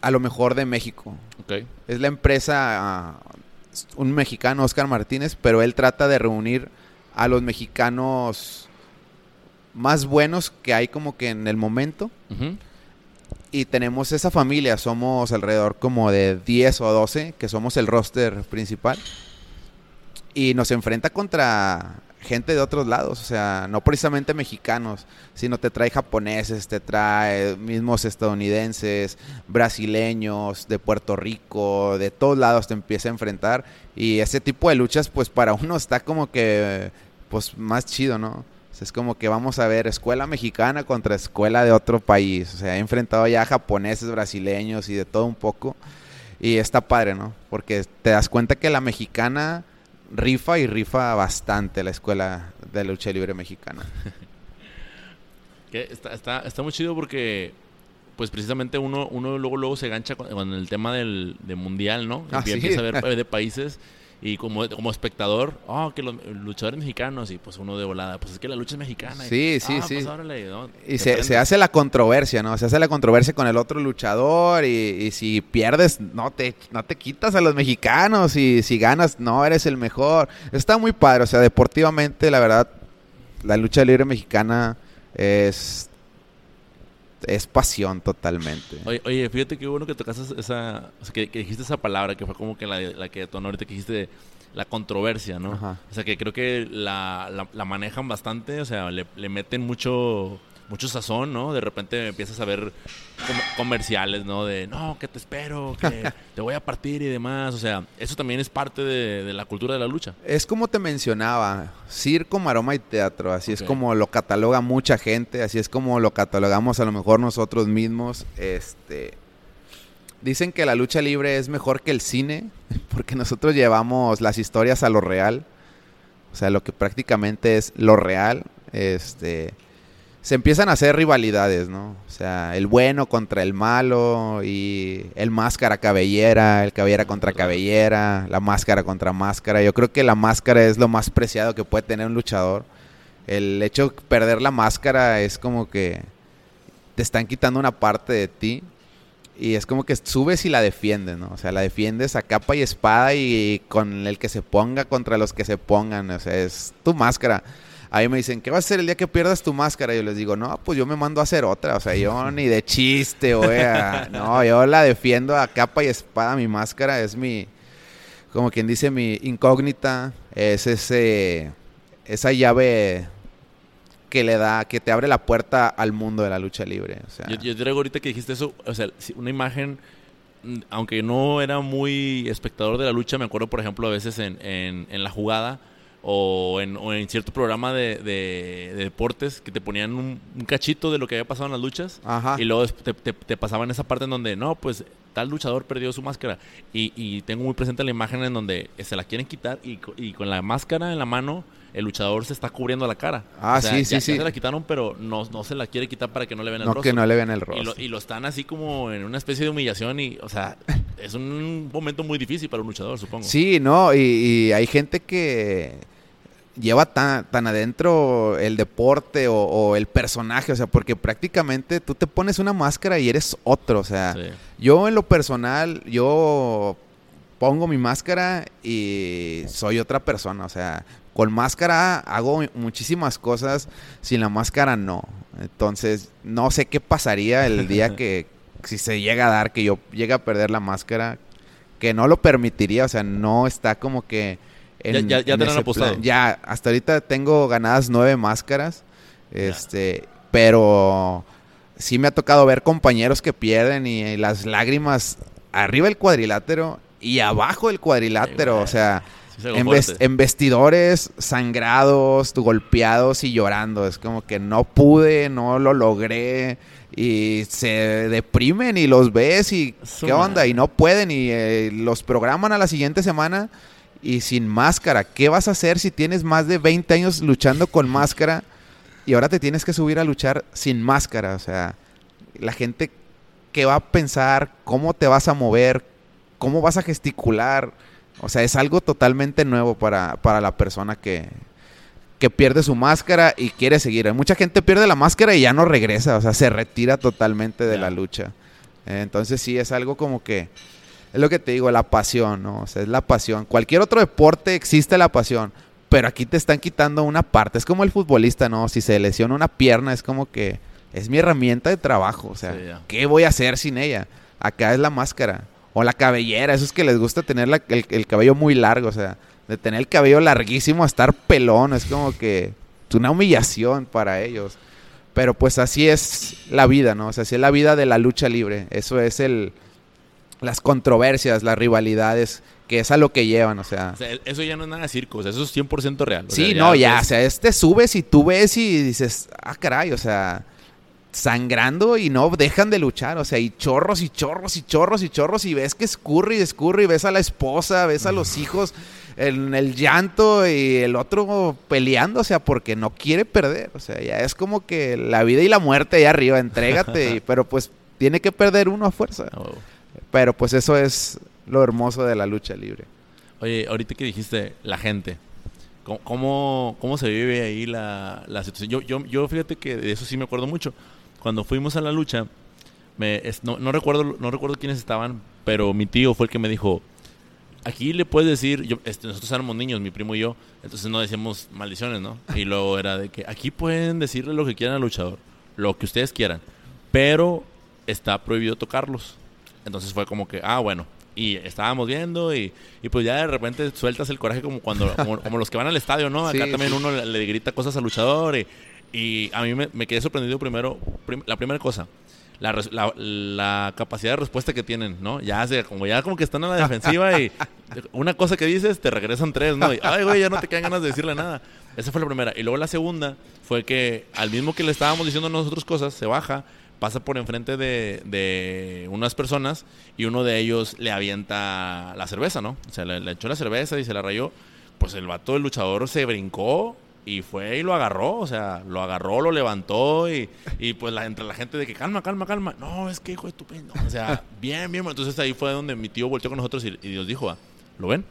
a lo mejor de México. Es la empresa, un mexicano, Oscar Martínez, pero él trata de reunir a los mexicanos más buenos que hay como que en el momento. Y tenemos esa familia, somos alrededor como de 10 o 12, que somos el roster principal. Y nos enfrenta contra gente de otros lados, o sea, no precisamente mexicanos, sino te trae japoneses, te trae mismos estadounidenses, brasileños, de Puerto Rico, de todos lados te empieza a enfrentar y ese tipo de luchas pues para uno está como que pues más chido, ¿no? Es como que vamos a ver escuela mexicana contra escuela de otro país. O sea, he enfrentado ya japoneses, brasileños y de todo un poco. Y está padre, ¿no? Porque te das cuenta que la mexicana rifa y rifa bastante la escuela de lucha libre mexicana. está, está, está muy chido porque pues precisamente uno, uno luego, luego se gancha con, el tema del, mundial, ¿no? Ah, empieza a ver de países y como, como espectador, oh, que los luchadores mexicanos, y pues uno de volada, pues es que la lucha es mexicana. Sí, sí, ah, sí. Pues, y se, se, hace la controversia, ¿no? Se hace la controversia con el otro luchador y, si pierdes, no te, no te quitas a los mexicanos y si ganas, no, eres el mejor. Está muy padre, o sea, deportivamente, la verdad, la lucha libre mexicana es es pasión totalmente. Oye, fíjate qué bueno que tocaste esa, que, dijiste esa palabra, que fue como que la, la que detonó ahorita que dijiste la controversia, ¿no? O sea, que creo que la, la, manejan bastante, o sea, le, le meten mucho mucho sazón, ¿no? De repente empiezas a ver comerciales, ¿no? De, no, que te espero, que te voy a partir y demás. O sea, eso también es parte de, la cultura de la lucha. Es como te mencionaba, circo, maroma y teatro. Así es como lo cataloga mucha gente, así es como lo catalogamos a lo mejor nosotros mismos. Este... Dicen que la lucha libre es mejor que el cine, porque nosotros llevamos las historias a lo real. O sea, lo que prácticamente es lo real. Este se empiezan a hacer rivalidades, ¿no? O sea, el bueno contra el malo y el máscara cabellera, el cabellera contra cabellera, la máscara contra máscara. Yo creo que la máscara es lo más preciado que puede tener un luchador. El hecho de perder la máscara es como que te están quitando una parte de ti y es como que subes y la defiendes, ¿no? O sea, la defiendes a capa y espada y con el que se ponga contra los que se pongan, o sea, es tu máscara. Ahí me dicen, ¿qué va a hacer el día que pierdas tu máscara? Y yo les digo, no, pues yo me mando a hacer otra. O sea, yo ni de chiste, güey. No, yo la defiendo a capa y espada. Mi máscara es mi, como quien dice, mi incógnita. Es ese, esa llave que le da, que te abre la puerta al mundo de la lucha libre. O sea, yo, yo traigo ahorita que dijiste eso, o sea, una imagen mm, aunque no era muy espectador de la lucha, me acuerdo, por ejemplo, a veces en, en, en la jugada, o en, cierto programa de, deportes que te ponían un, cachito de lo que había pasado en las luchas y luego te, pasaban esa parte en donde no, pues tal luchador perdió su máscara y, tengo muy presente la imagen en donde se la quieren quitar y, con la máscara en la mano el luchador se está cubriendo la cara. Ah, sí, sí, sí. se la quitaron, pero no, no se la quiere quitar para que no le vean el no, rostro. que no le vean el rostro. Y lo, están así como en una especie de humillación y, o sea, es un momento muy difícil para un luchador, supongo. Sí, no, y hay gente que lleva tan, tan adentro el deporte o, el personaje, o sea, porque prácticamente tú te pones una máscara y eres otro, o sea, yo en lo personal, yo pongo mi máscara y soy otra persona, o sea, con máscara hago muchísimas cosas, sin la máscara no. Entonces, no sé qué pasaría el día que si se llega a dar que yo llegue a perder la máscara, que no lo permitiría, o sea, no está como que ya, ya, te han apostado. Ya, hasta ahorita tengo ganadas nueve máscaras. Este, pero sí me ha tocado ver compañeros que pierden y, las lágrimas arriba del cuadrilátero y abajo del cuadrilátero. o sea, en, vestidores sangrados, golpeados y llorando. Es como que no pude, no lo logré. Y se deprimen y los ves y qué onda. Y no pueden y eh, los programan a la siguiente semana y sin máscara. ¿Qué vas a hacer si tienes más de 20 años luchando con máscara y ahora te tienes que subir a luchar sin máscara? O sea, la gente, ¿qué va a pensar? ¿Cómo te vas a mover? ¿Cómo vas a gesticular? O sea, es algo totalmente nuevo para, para la persona que, que pierde su máscara y quiere seguir. Mucha gente pierde la máscara y ya no regresa, o sea, se retira totalmente de la lucha. Entonces sí, es algo como que es lo que te digo, la pasión, ¿no? O sea, es la pasión. Cualquier otro deporte existe la pasión, pero aquí te están quitando una parte. Es como el futbolista, ¿no? Si se lesiona una pierna, es como que es mi herramienta de trabajo. O sea, Sí. ¿qué voy a hacer sin ella? Acá es la máscara. O la cabellera, esos que les gusta tener la- el, el cabello muy largo, o sea, de tener el cabello larguísimo a estar pelón, es como que es una humillación para ellos. Pero pues así es la vida, ¿no? O sea, así es la vida de la lucha libre. Eso es el las controversias, las rivalidades, que es a lo que llevan, o sea. O sea, eso ya no es nada de circo, o sea, eso es 100% real. O Sí, sea, no, ya, o sea, este subes y tú ves y dices, ah, caray, o sea, sangrando y no dejan de luchar, o sea, y chorros y chorros y chorros y chorros y ves que escurre y escurre y ves a la esposa, ves a los hijos en el llanto y el otro peleando, o sea, porque no quiere perder, o sea, ya es como que la vida y la muerte allá arriba, entrégate, pero pues tiene que perder uno a fuerza, huevo. Pero pues eso es lo hermoso de la lucha libre. Oye, ahorita que dijiste la gente, ¿cómo, cómo, se vive ahí la, la situación? Yo, yo, yo fíjate que de eso sí me acuerdo mucho. Cuando fuimos a la lucha, me, no, no recuerdo, no recuerdo quiénes estaban, pero mi tío fue el que me dijo, aquí le puedes decir, este, nosotros éramos niños, mi primo y yo, entonces no decíamos maldiciones, ¿no? Y luego era de que aquí pueden decirle lo que quieran al luchador, lo que ustedes quieran, pero está prohibido tocarlos. Entonces fue como que, ah, bueno. Y estábamos viendo y, y pues ya de repente sueltas el coraje como cuando como, como los que van al estadio, ¿no? Acá Sí, también sí. uno le, le grita cosas al luchador y, y a mí me, me quedé sorprendido primero, prim- la primera cosa, la, la, la capacidad de respuesta que tienen, ¿no? Ya se, como ya como que están a la defensiva y una cosa que dices te regresan tres, ¿no? Y, ay, güey, ya no te quedan ganas de decirle nada. Esa fue la primera. Y luego la segunda fue que al mismo que le estábamos diciendo nosotros cosas, se baja, pasa por enfrente de, de unas personas y uno de ellos le avienta la cerveza, ¿no? O sea, le, echó la cerveza y se la rayó. Pues el vato, el luchador, se brincó y fue y lo agarró, o sea, lo agarró, lo levantó y, y pues la, entre la gente de que calma, calma, calma. No, es que hijo no, O sea, bien, bien. Entonces ahí fue donde mi tío volteó con nosotros y, y Dios dijo, ah, ¿lo ven?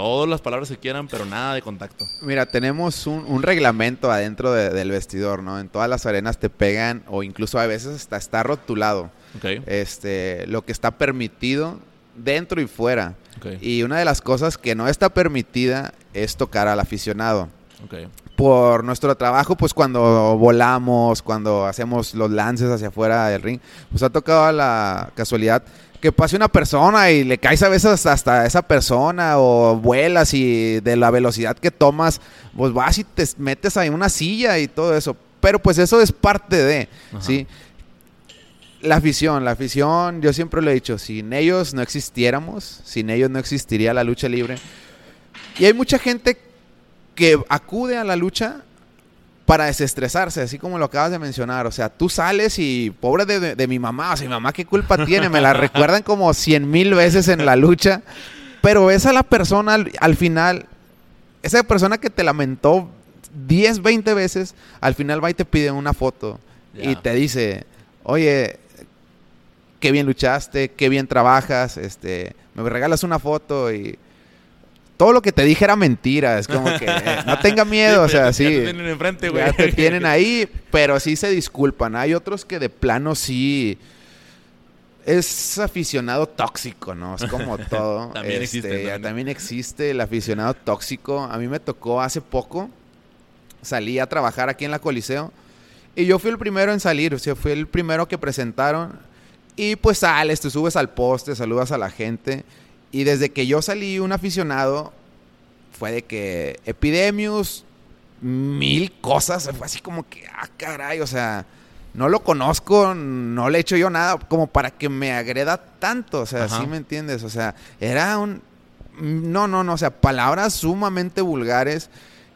Todas las palabras que quieran, pero nada de contacto. Mira, tenemos un, un reglamento adentro de- del vestidor, ¿no? En todas las arenas te pegan o incluso a veces hasta está rotulado Ok, este, lo que está permitido dentro y fuera. ok, Y una de las cosas que no está permitida es tocar al aficionado. ok. Por nuestro trabajo, pues cuando volamos, cuando hacemos los lances hacia afuera del ring, pues ha tocado la casualidad que pase una persona y le caes a veces hasta esa persona o vuelas y de la velocidad que tomas, pues vas y te metes ahí en una silla y todo eso. Pero pues eso es parte de, Ajá. ¿sí? La afición, la afición, yo siempre lo he dicho, sin ellos no existiéramos, sin ellos no existiría la lucha libre. Y hay mucha gente que acude a la lucha para desestresarse, así como lo acabas de mencionar. O sea, tú sales y pobre de, de- de mi mamá, o sea, mi mamá qué culpa tiene, me la recuerdan como cien mil veces en la lucha, pero ves a la persona al, al final, esa persona que te lamentó 10, 20 veces, al final va y te pide una foto y te dice, oye, qué bien luchaste, qué bien trabajas, este, me regalas una foto y todo lo que te dije era mentira, es como que eh, no tenga miedo, o Sí, sea, ya sí. te tienen enfrente, güey. Ya te tienen ahí, pero sí se disculpan. Hay otros que de plano sí es aficionado tóxico, ¿no? Es como todo. También existe, Este, también. también existe el aficionado tóxico. A mí me tocó hace poco, salí a trabajar aquí en la Coliseo y yo fui el primero en salir, o sea, fui el primero que presentaron y pues sales, te subes al poste, saludas a la gente y desde que yo salí un aficionado fue de que Epidemius, mil cosas, fue así como que, ah, caray, o sea, no lo conozco, no le he hecho yo nada como para que me agreda tanto, o sea, Ajá. ¿sí me entiendes? O sea, era un... No, no, no, o sea, palabras sumamente vulgares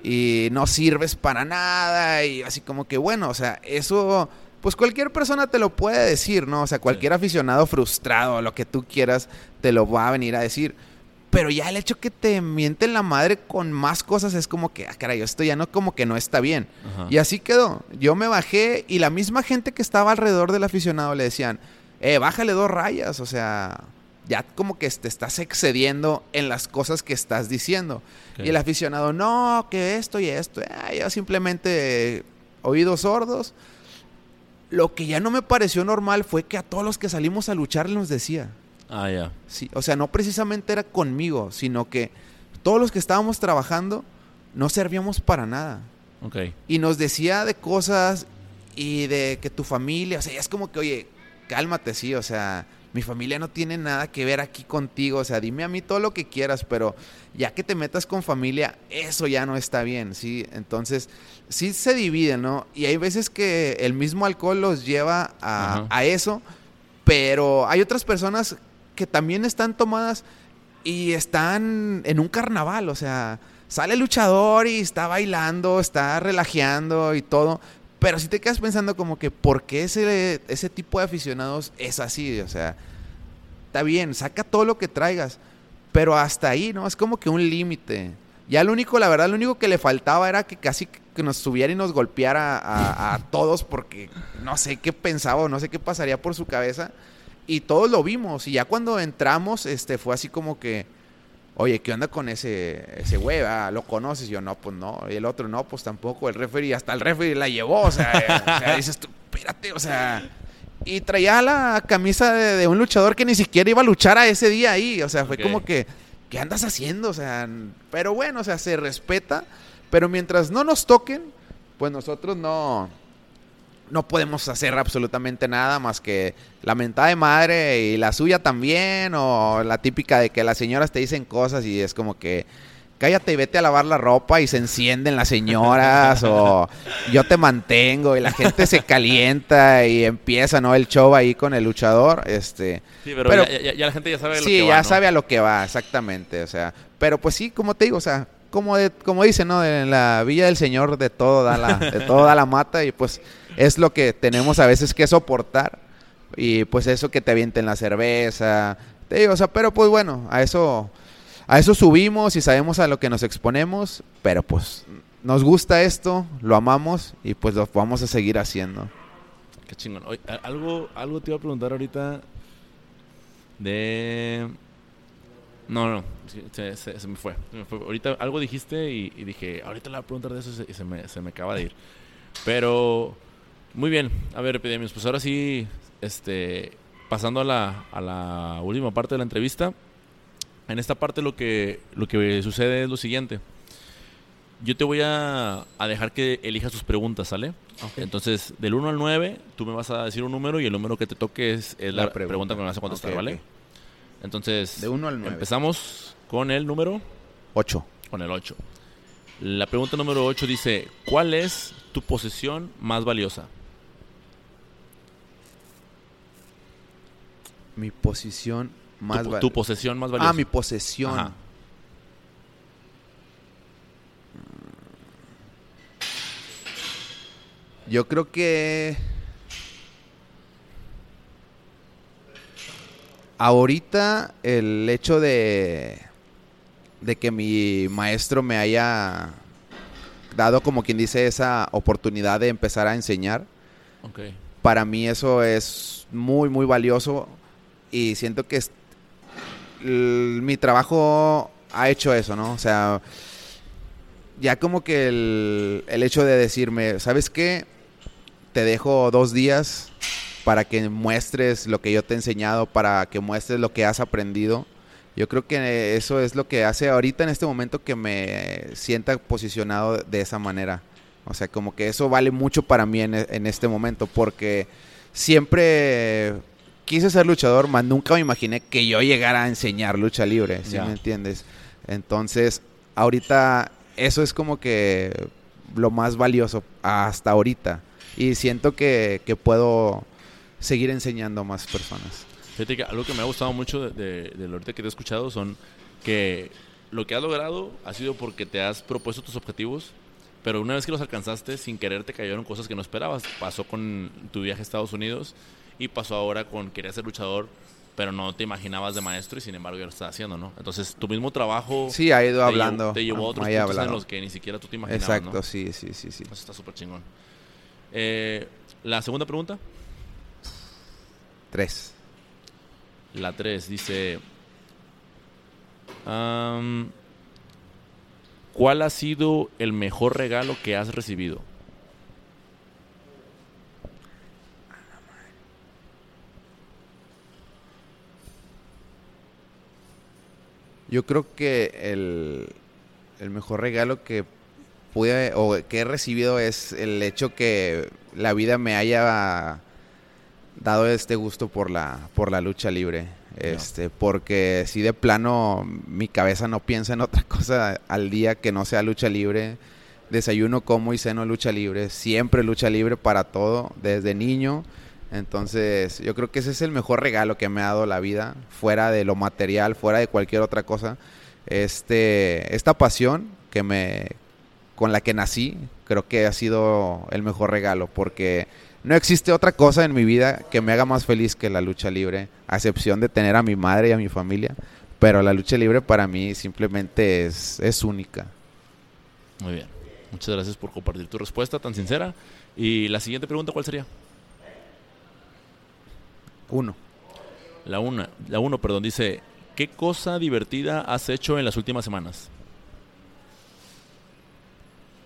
y no sirves para nada y así como que, bueno, o sea, eso... Pues cualquier persona te lo puede decir, ¿no? O sea, cualquier aficionado frustrado, lo que tú quieras, te lo va a venir a decir. Pero ya el hecho que te mienten la madre con más cosas es como que, ah, caray, esto ya no como que no está bien. Ajá. Y así quedó. Yo me bajé y la misma gente que estaba alrededor del aficionado le decían, eh, bájale dos rayas, o sea, ya como que te estás excediendo en las cosas que estás diciendo. Y el aficionado, no, que esto y esto. Ah, yo simplemente eh, oídos sordos. Lo que ya no me pareció normal fue que a todos los que salimos a luchar nos decía, Ah, ya. Sí, o sea, no precisamente era conmigo, sino que todos los que estábamos trabajando no servíamos para nada. Ok. Y nos decía de cosas y de que tu familia, o sea, ya es como que, oye, cálmate, sí, o sea, mi familia no tiene nada que ver aquí contigo, o sea, dime a mí todo lo que quieras, pero ya que te metas con familia, eso ya no está bien, ¿sí? Entonces, sí se divide, ¿no? Y hay veces que el mismo alcohol los lleva a, a eso, pero hay otras personas que también están tomadas y están en un carnaval, o sea, sale el luchador y está bailando, está relajeando y todo, pero si te quedas pensando como que, ¿por qué ese, ese tipo de aficionados es así? O sea, está bien, saca todo lo que traigas, pero hasta ahí, ¿no? Es como que un límite. Ya lo único, la verdad, lo único que le faltaba era que casi que nos subiera y nos golpeara a, todos porque no sé qué pensaba o no sé qué pasaría por su cabeza. Y todos lo vimos. Y ya cuando entramos, este, fue así como que Oye, ¿qué onda con ese, ese güey? Ah, ¿Lo conoces? yo, no, pues no. Y el otro, no, pues tampoco. El referee, hasta el referee la llevó. O sea, o sea dices tú, espérate, o sea. Y traía la camisa de, un luchador que ni siquiera iba a luchar a ese día ahí. O sea, fue como que, ¿qué andas haciendo? O sea, pero bueno, o sea, se respeta. Pero mientras no nos toquen, pues nosotros no, no podemos hacer absolutamente nada más que la mentada de madre y la suya también, o la típica de que las señoras te dicen cosas y es como que cállate y vete a lavar la ropa y se encienden las señoras, o yo te mantengo y la gente se calienta y empieza, ¿no? El show ahí con el luchador, este... Sí, pero, ya, la gente ya sabe a lo que va, ya sabe a lo que va, exactamente, o sea, pero pues sí, como te digo, o sea, como, de, como dicen, ¿no? En la Villa del Señor de todo da la, de todo da la mata y pues es lo que tenemos a veces que soportar. Y pues eso que te avienten la cerveza. Te digo, o sea, pero pues bueno, a eso, a eso subimos y sabemos a lo que nos exponemos. Pero pues nos gusta esto, lo amamos y pues lo vamos a seguir haciendo. Qué chingón. algo, algo te iba a preguntar ahorita de... No, no, se, me fue, Ahorita algo dijiste y, dije, ahorita le voy a preguntar de eso y se, me, se me acaba de ir. Pero muy bien, a ver, epidemios, pues ahora sí, este, pasando a la, a la última parte de la entrevista. En esta parte lo que, lo que sucede es lo siguiente. Yo te voy a, a dejar que elijas tus preguntas, ¿sale? Entonces, del 1 al 9, tú me vas a decir un número y el número que te toque es, la, pregunta. que me vas a contestar, ¿vale? Entonces, de 1 al 9. Empezamos con el número 8. Con el 8. La pregunta número 8 dice, ¿cuál es tu posesión más valiosa? Mi posición más valiosa. Tu posesión más valiosa. Ah, mi posesión. Yo creo que ahorita el hecho de de que mi maestro me haya dado como quien dice esa oportunidad de empezar a enseñar. Para mí eso es muy muy valioso y siento que mi trabajo ha hecho eso, ¿no? O sea, ya como que el, el hecho de decirme, ¿sabes qué? Te dejo dos días para que muestres lo que yo te he enseñado, para que muestres lo que has aprendido. Yo creo que eso es lo que hace ahorita en este momento que me sienta posicionado de esa manera. O sea, como que eso vale mucho para mí en, en este momento, porque siempre quise ser luchador, mas nunca me imaginé que yo llegara a enseñar lucha libre, ¿sí me entiendes? Entonces, ahorita eso es como que lo más valioso hasta ahorita. Y siento que, puedo seguir enseñando a más personas. Fíjate que algo que me ha gustado mucho de, de, lo ahorita que te he escuchado son que lo que has logrado ha sido porque te has propuesto tus objetivos, pero una vez que los alcanzaste, sin querer te cayeron cosas que no esperabas. Pasó con tu viaje a Estados Unidos y pasó ahora con querer ser luchador, pero no te imaginabas de maestro y sin embargo ya lo estás haciendo, ¿no? Entonces tu mismo trabajo... Sí, ha ido hablando. te llevó a otros puntos en los que ni siquiera tú te imaginabas, Exacto, sí, sí, sí, sí. Eso está súper chingón. Eh, la segunda pregunta. Tres. La tres dice... ¿Cuál ha sido el mejor regalo que has recibido? Yo creo que el, mejor regalo que pude o que he recibido es el hecho que la vida me haya dado este gusto por la, por la lucha libre. Este, porque si de plano mi cabeza no piensa en otra cosa al día que no sea lucha libre. Desayuno, como y ceno lucha libre. Siempre lucha libre para todo, desde niño. Entonces, yo creo que ese es el mejor regalo que me ha dado la vida, fuera de lo material, fuera de cualquier otra cosa. Este, esta pasión que me, con la que nací, creo que ha sido el mejor regalo, porque no existe otra cosa en mi vida que me haga más feliz que la lucha libre, a excepción de tener a mi madre y a mi familia. Pero la lucha libre para mí simplemente es, es única. Muy bien. Muchas gracias por compartir tu respuesta tan sincera. Y la siguiente pregunta, ¿cuál sería? Uno. La una, la uno, perdón, dice, ¿qué cosa divertida has hecho en las últimas semanas?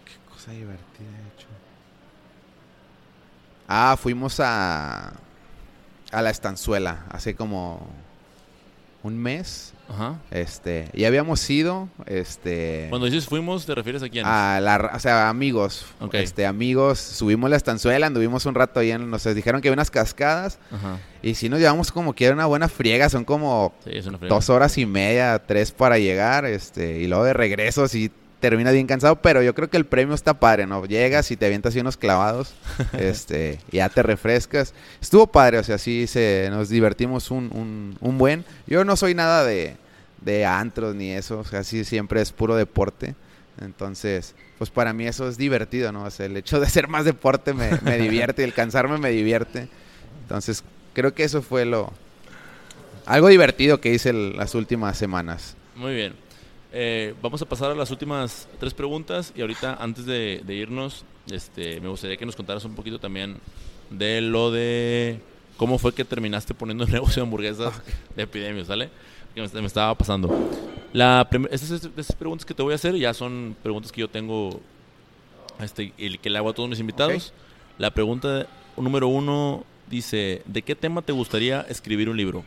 ¿Qué cosa divertida he hecho? Ah, fuimos a a la estanzuela hace como un mes. Ajá. Este, y habíamos ido, este, Cuando dices fuimos, ¿te refieres a quién? a la, o sea, amigos, Ok. este, amigos, subimos la estanzuela, anduvimos un rato ahí, en, nos dijeron que había unas cascadas, Ajá. y si nos llevamos como que era una buena friega, son como Sí, friega. dos horas y media, tres para llegar, este, y luego de regreso sí terminas bien cansado, pero yo creo que el premio está padre, ¿no? Llegas y te avientas así unos clavados, este, y ya te refrescas. Estuvo padre, o sea, sí se, nos divertimos un, un, un buen. Yo no soy nada de, de antros ni eso, o sea, sí siempre es puro deporte. Entonces, pues para mí eso es divertido, ¿no? O sea, el hecho de hacer más deporte me, me divierte, y el cansarme me divierte. Entonces, creo que eso fue lo... Algo divertido que hice el- las últimas semanas. Muy bien. Eh, vamos a pasar a las últimas tres preguntas y ahorita antes de, de irnos, este, me gustaría que nos contaras un poquito también de lo de cómo fue que terminaste poniendo el negocio de hamburguesas de epidemia, ¿sale? Que me, me estaba pasando. La estas, estas preguntas que te voy a hacer ya son preguntas que yo tengo este, y que le hago a todos mis invitados. La pregunta número uno dice, ¿de qué tema te gustaría escribir un libro?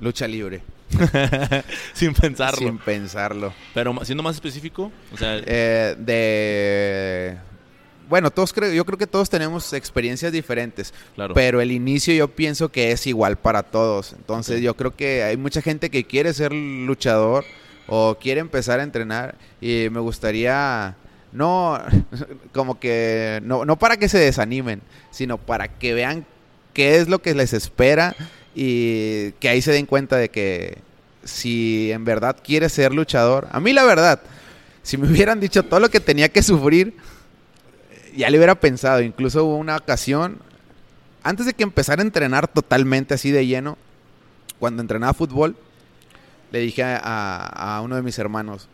Lucha libre. Sin pensarlo. Sin pensarlo. Pero siendo más específico, o sea, Eh, de... Bueno, todos creo, yo creo que todos tenemos experiencias diferentes, claro. pero el inicio yo pienso que es igual para todos. Entonces yo creo que hay mucha gente que quiere ser luchador o quiere empezar a entrenar y me gustaría no como que no, no para que se desanimen, sino para que vean qué es lo que les espera y que ahí se den cuenta de que si en verdad quieres ser luchador, a mí la verdad, si me hubieran dicho todo lo que tenía que sufrir, ya le hubiera pensado. Incluso hubo una ocasión, antes de que empezara a entrenar totalmente así de lleno, cuando entrenaba fútbol, le dije a, uno de mis hermanos,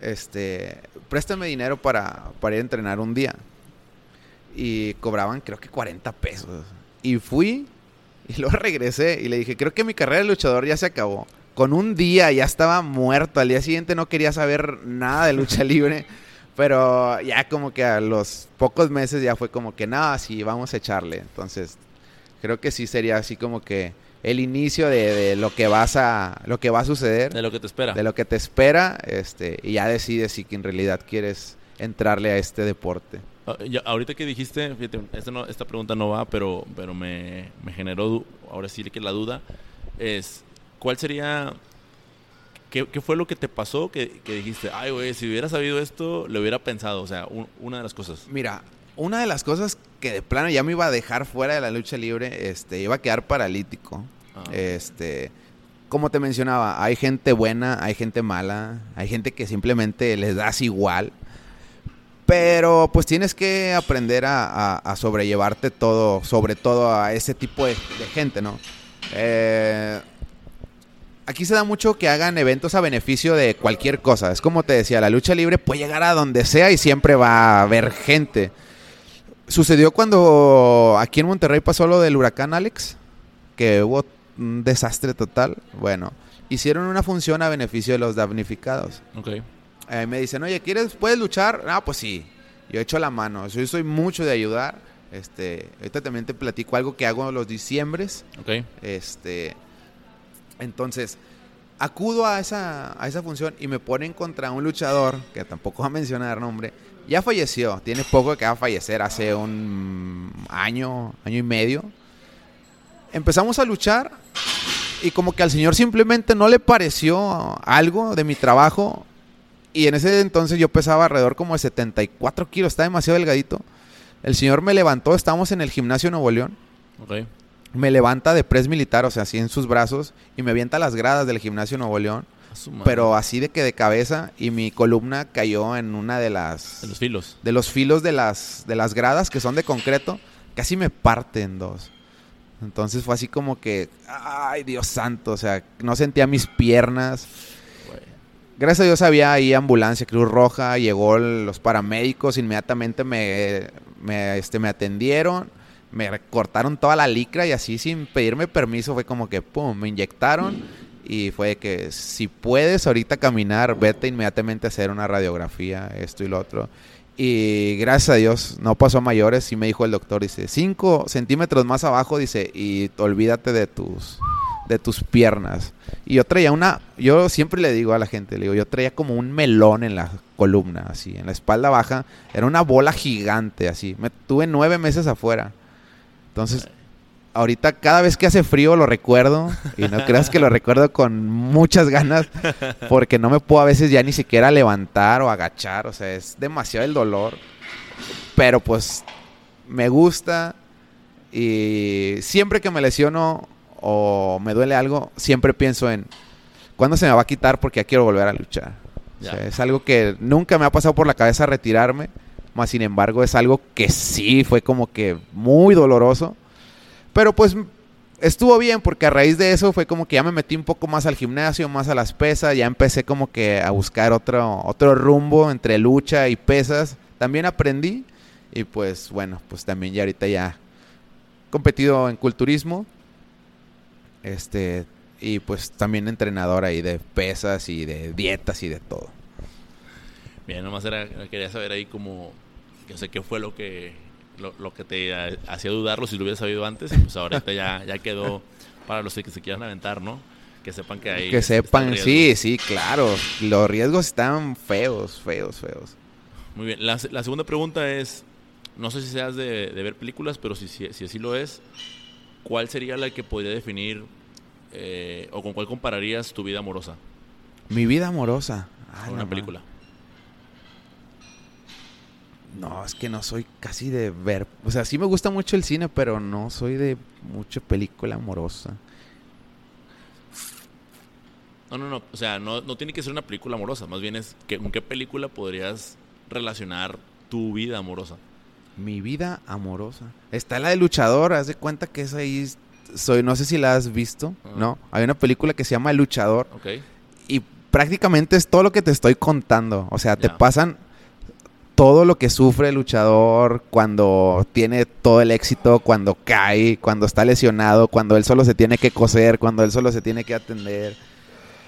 este, préstame dinero para, para ir a entrenar un día. Y cobraban creo que 40 pesos. Y fui y luego regresé y le dije, creo que mi carrera de luchador ya se acabó. Con un día ya estaba muerto. Al día siguiente no quería saber nada de lucha libre. Pero ya como que a los pocos meses ya fue como que nada, sí, vamos a echarle. Entonces, creo que sí sería así como que el inicio de, de lo que vas a, lo que va a suceder, de lo que te espera. de lo que te espera, este, y ya decides si que en realidad quieres entrarle a este deporte. Ah, ahorita que dijiste, fíjate, esta, no- esta pregunta no va, pero, pero me, me generó, ahora sí que la duda, es, ¿cuál sería, qué, qué fue lo que te pasó que, que dijiste, ay, güey, si hubiera sabido esto, lo hubiera pensado? O sea, un- una de las cosas. Mira, una de las cosas que de plano ya me iba a dejar fuera de la lucha libre, este, iba a quedar paralítico. Ah, Este, como te mencionaba, hay gente buena, hay gente mala, hay gente que simplemente les das igual. Pero pues tienes que aprender a, a- sobrellevarte todo, sobre todo a ese tipo de, de gente, ¿no? Eh, aquí se da mucho que hagan eventos a beneficio de cualquier cosa. Es como te decía, la lucha libre puede llegar a donde sea y siempre va a haber gente. Sucedió cuando aquí en Monterrey pasó lo del huracán Alex, que hubo un desastre total. Bueno, hicieron una función a beneficio de los damnificados. ok, Eh, me dicen, oye, ¿quieres, puedes luchar? Ah, pues sí. Yo echo la mano. Yo soy mucho de ayudar. Este, ahorita también te platico algo que hago los diciembres. ok, Este, entonces, acudo a esa, a esa función y me ponen contra un luchador, que tampoco va a mencionar nombre, ya falleció, tiene poco que va a fallecer, hace un año, año y medio. Empezamos a luchar y como que al señor simplemente no le pareció algo de mi trabajo. Y en ese entonces yo pesaba alrededor como de 74 kilos, está demasiado delgadito. El señor me levantó, estábamos en el gimnasio Nuevo León. Me levanta de pres militar, o sea, así en sus brazos, y me avienta las gradas del gimnasio Nuevo León. Pero así de que de cabeza, y mi columna cayó en una de las. De los filos. De los filos de las, de las gradas que son de concreto. Casi me parte en dos. Entonces fue así como que, ay Dios santo, o sea, no sentía mis piernas. Gracias a Dios había ahí ambulancia, Cruz Roja, llegó los paramédicos, inmediatamente me, este, me atendieron, me cortaron toda la licra y así sin pedirme permiso fue como que, pum, me inyectaron y fue que si puedes ahorita caminar, vete inmediatamente a hacer una radiografía, esto y lo otro. Y gracias a Dios no pasó a mayores y me dijo el doctor, dice, 5 centímetros más abajo, dice, y olvídate de tus, de tus piernas. Y yo traía una, yo siempre le digo a la gente, le digo, yo traía como un melón en la columna, así, en la espalda baja, era una bola gigante, así. Me tuve nueve meses afuera. Entonces, ahorita cada vez que hace frío lo recuerdo y no creas que lo recuerdo con muchas ganas porque no me puedo a veces ya ni siquiera levantar o agachar, o sea, es demasiado el dolor. Pero pues me gusta y siempre que me lesiono o me duele algo, siempre pienso en cuándo se me va a quitar porque ya quiero volver a luchar. es algo que nunca me ha pasado por la cabeza retirarme, más sin embargo es algo que sí fue como que muy doloroso pero pues estuvo bien porque a raíz de eso fue como que ya me metí un poco más al gimnasio, más a las pesas, ya empecé como que a buscar otro, otro rumbo entre lucha y pesas. También aprendí y pues bueno, pues también ya ahorita ya competido en culturismo. Este, y pues también entrenador ahí de pesas y de dietas y de todo. Bien, nomás era, quería saber ahí como, yo sé qué fue lo que lo, que te hacía dudarlo si lo hubieras sabido antes, y pues ahorita ya, ya quedó para los que se quieran aventar, ¿no? Que sepan que hay... Que sepan, sí, sí, claro. Los riesgos están feos, feos, feos. Muy bien. La, segunda pregunta es, no sé si seas de, ver películas, pero si, si, así lo es, ¿cuál sería la que podría definir eh, o con cuál compararías tu vida amorosa? Mi vida amorosa. con una película. No, es que no soy casi de ver. O sea, sí me gusta mucho el cine, pero no soy de mucha película amorosa. No, no, no. O sea, no, tiene que ser una película amorosa. Más bien es que, con qué película podrías relacionar tu vida amorosa. Mi vida amorosa. Está la de Luchador. Haz de cuenta que es ahí. Soy, no sé si la has visto. No. Hay una película que se llama El Luchador. Ok. Y prácticamente es todo lo que te estoy contando. O sea, te pasan todo lo que sufre el luchador cuando tiene todo el éxito, cuando cae, cuando está lesionado, cuando él solo se tiene que coser, cuando él solo se tiene que atender.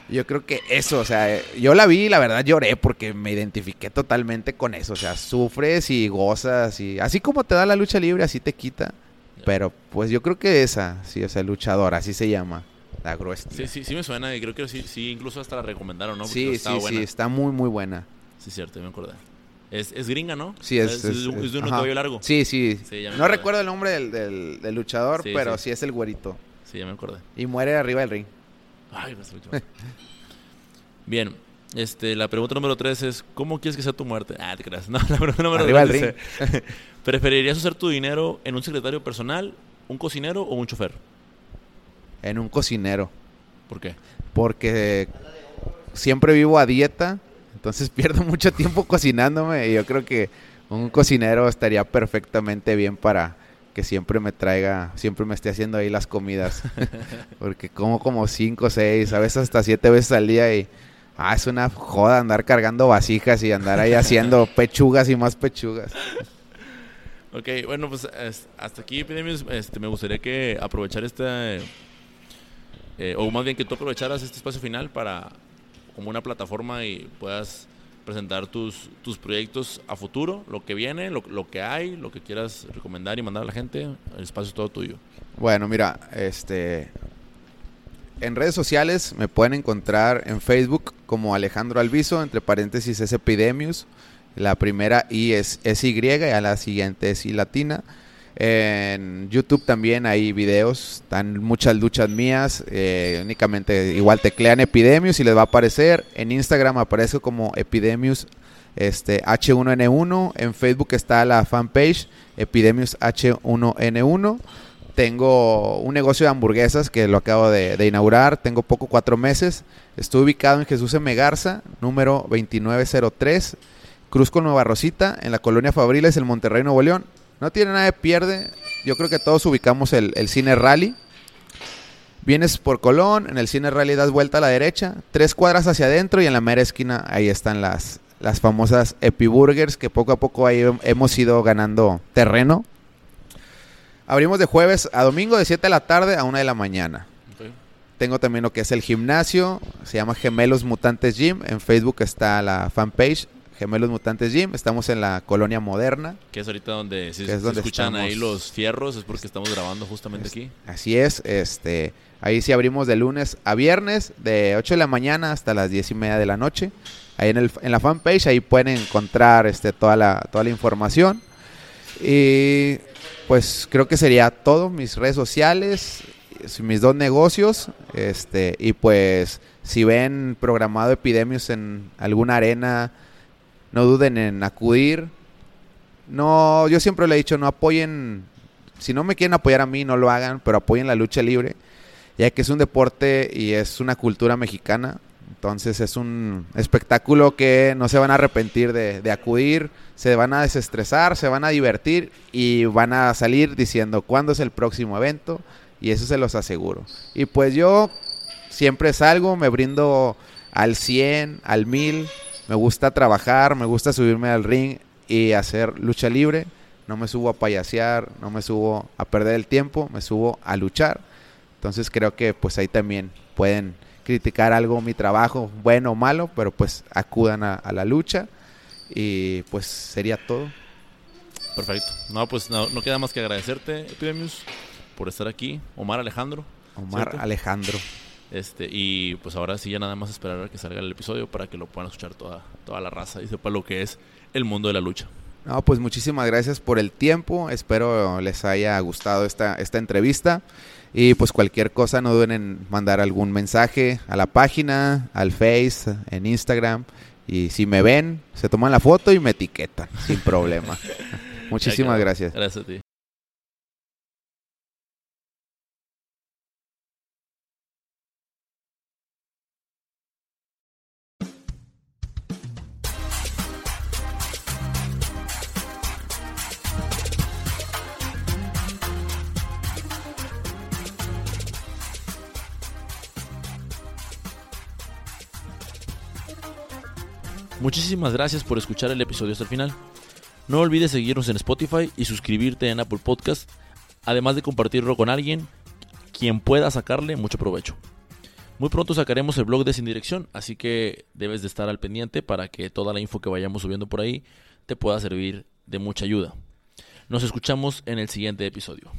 Yo creo que eso, o sea, yo la vi y la verdad lloré porque me identifiqué totalmente con eso. O sea, sufres y gozas y así como te da la lucha libre, así te quita. Pero pues yo creo que esa, sí, o sea, luchador, así se llama. La gruesa. Sí, sí, sí me suena y creo que sí, sí, incluso hasta la recomendaron, ¿no? sí, sí, sí, está muy, muy buena. Sí, cierto, me acordé. Es, es gringa, ¿no? Sí, es, es, de un cabello largo. Sí, sí. no recuerdo el nombre del, del, luchador, pero sí. es el güerito. Sí, ya me acordé. Y muere arriba del ring. Ay, me Bien, este, la pregunta número tres es, ¿cómo quieres que sea tu muerte? Ah, te creas. No, la pregunta número arriba ring. ¿Preferirías usar tu dinero en un secretario personal, un cocinero o un chofer? En un cocinero. ¿Por qué? Porque siempre vivo a dieta entonces pierdo mucho tiempo cocinándome y yo creo que un cocinero estaría perfectamente bien para que siempre me traiga, siempre me esté haciendo ahí las comidas. Porque como como cinco, seis, a veces hasta siete veces al día y ah, es una joda andar cargando vasijas y andar ahí haciendo pechugas y más pechugas. Ok, bueno, pues hasta aquí este, me gustaría que aprovechar este, eh, o más bien que tú aprovecharas este espacio final para como una plataforma y puedas presentar tus, tus proyectos a futuro, lo que viene, lo, lo, que hay, lo que quieras recomendar y mandar a la gente, el espacio es todo tuyo. Bueno, mira, este en redes sociales me pueden encontrar en Facebook como Alejandro Alviso, entre paréntesis es Epidemius. La primera I es, es Y y a la siguiente es I latina. En YouTube también hay videos, están muchas luchas mías. eh, únicamente igual teclean Epidemius y les va a aparecer. En Instagram aparece como Epidemius este, H1N1. En Facebook está la fanpage Epidemius H1N1. Tengo un negocio de hamburguesas que lo acabo de, inaugurar. Tengo poco cuatro meses. Estoy ubicado en Jesús M. Garza, número 2903. Cruz con Nueva Rosita, en la colonia Fabriles, el Monterrey, Nuevo León. No tiene nada de pierde. Yo creo que todos ubicamos el, el cine Rally. Vienes por Colón, en el cine Rally das vuelta a la derecha, tres cuadras hacia adentro y en la mera esquina ahí están las, las famosas Epiburgers que poco a poco ahí hemos ido ganando terreno. Abrimos de jueves a domingo de 7 de la tarde a 1 de la mañana. Tengo también lo que es el gimnasio, se llama Gemelos Mutantes Gym. En Facebook está la fanpage Gemelos Mutantes Gym. Estamos en la colonia moderna. Que es ahorita donde si es se donde escuchan estamos. ahí los fierros es porque estamos grabando justamente aquí. Así es, este, ahí sí abrimos de lunes a viernes, de 8 de la mañana hasta las 10 y media de la noche. Ahí en, el, en la fanpage, ahí pueden encontrar este, toda, la, toda la información. Y pues creo que sería todo, mis redes sociales, mis dos negocios, este, y pues si ven programado Epidemios en alguna arena, no duden en acudir. No, yo siempre le he dicho, no apoyen, si no me quieren apoyar a mí, no lo hagan, pero apoyen la lucha libre, ya que es un deporte y es una cultura mexicana. Entonces es un espectáculo que no se van a arrepentir de, de acudir, se van a desestresar, se van a divertir y van a salir diciendo cuándo es el próximo evento y eso se los aseguro. Y pues yo siempre salgo, me brindo al 100, al 1000, me gusta trabajar, me gusta subirme al ring y hacer lucha libre. No me subo a payasear, no me subo a perder el tiempo, me subo a luchar. Entonces creo que pues ahí también pueden criticar algo mi trabajo, bueno o malo, pero pues acudan a, a la lucha y pues sería todo. Perfecto. No, pues no, no queda más que agradecerte, Epidemius, por estar aquí. Omar Alejandro. Omar ¿cierto? Alejandro. Este, y pues ahora sí ya nada más esperar a que salga el episodio para que lo puedan escuchar toda, toda la raza y sepa lo que es el mundo de la lucha. No, pues muchísimas gracias por el tiempo. Espero les haya gustado esta, esta entrevista. Y pues cualquier cosa no duden en mandar algún mensaje a la página, al Face, en Instagram. Y si me ven, se toman la foto y me etiquetan, sin problema. Muchísimas gracias. Gracias a ti. Muchísimas gracias por escuchar el episodio hasta el final. No olvides seguirnos en Spotify y suscribirte en Apple Podcast, además de compartirlo con alguien quien pueda sacarle mucho provecho. Muy pronto sacaremos el blog de Sin Dirección, así que debes de estar al pendiente para que toda la info que vayamos subiendo por ahí te pueda servir de mucha ayuda. Nos escuchamos en el siguiente episodio.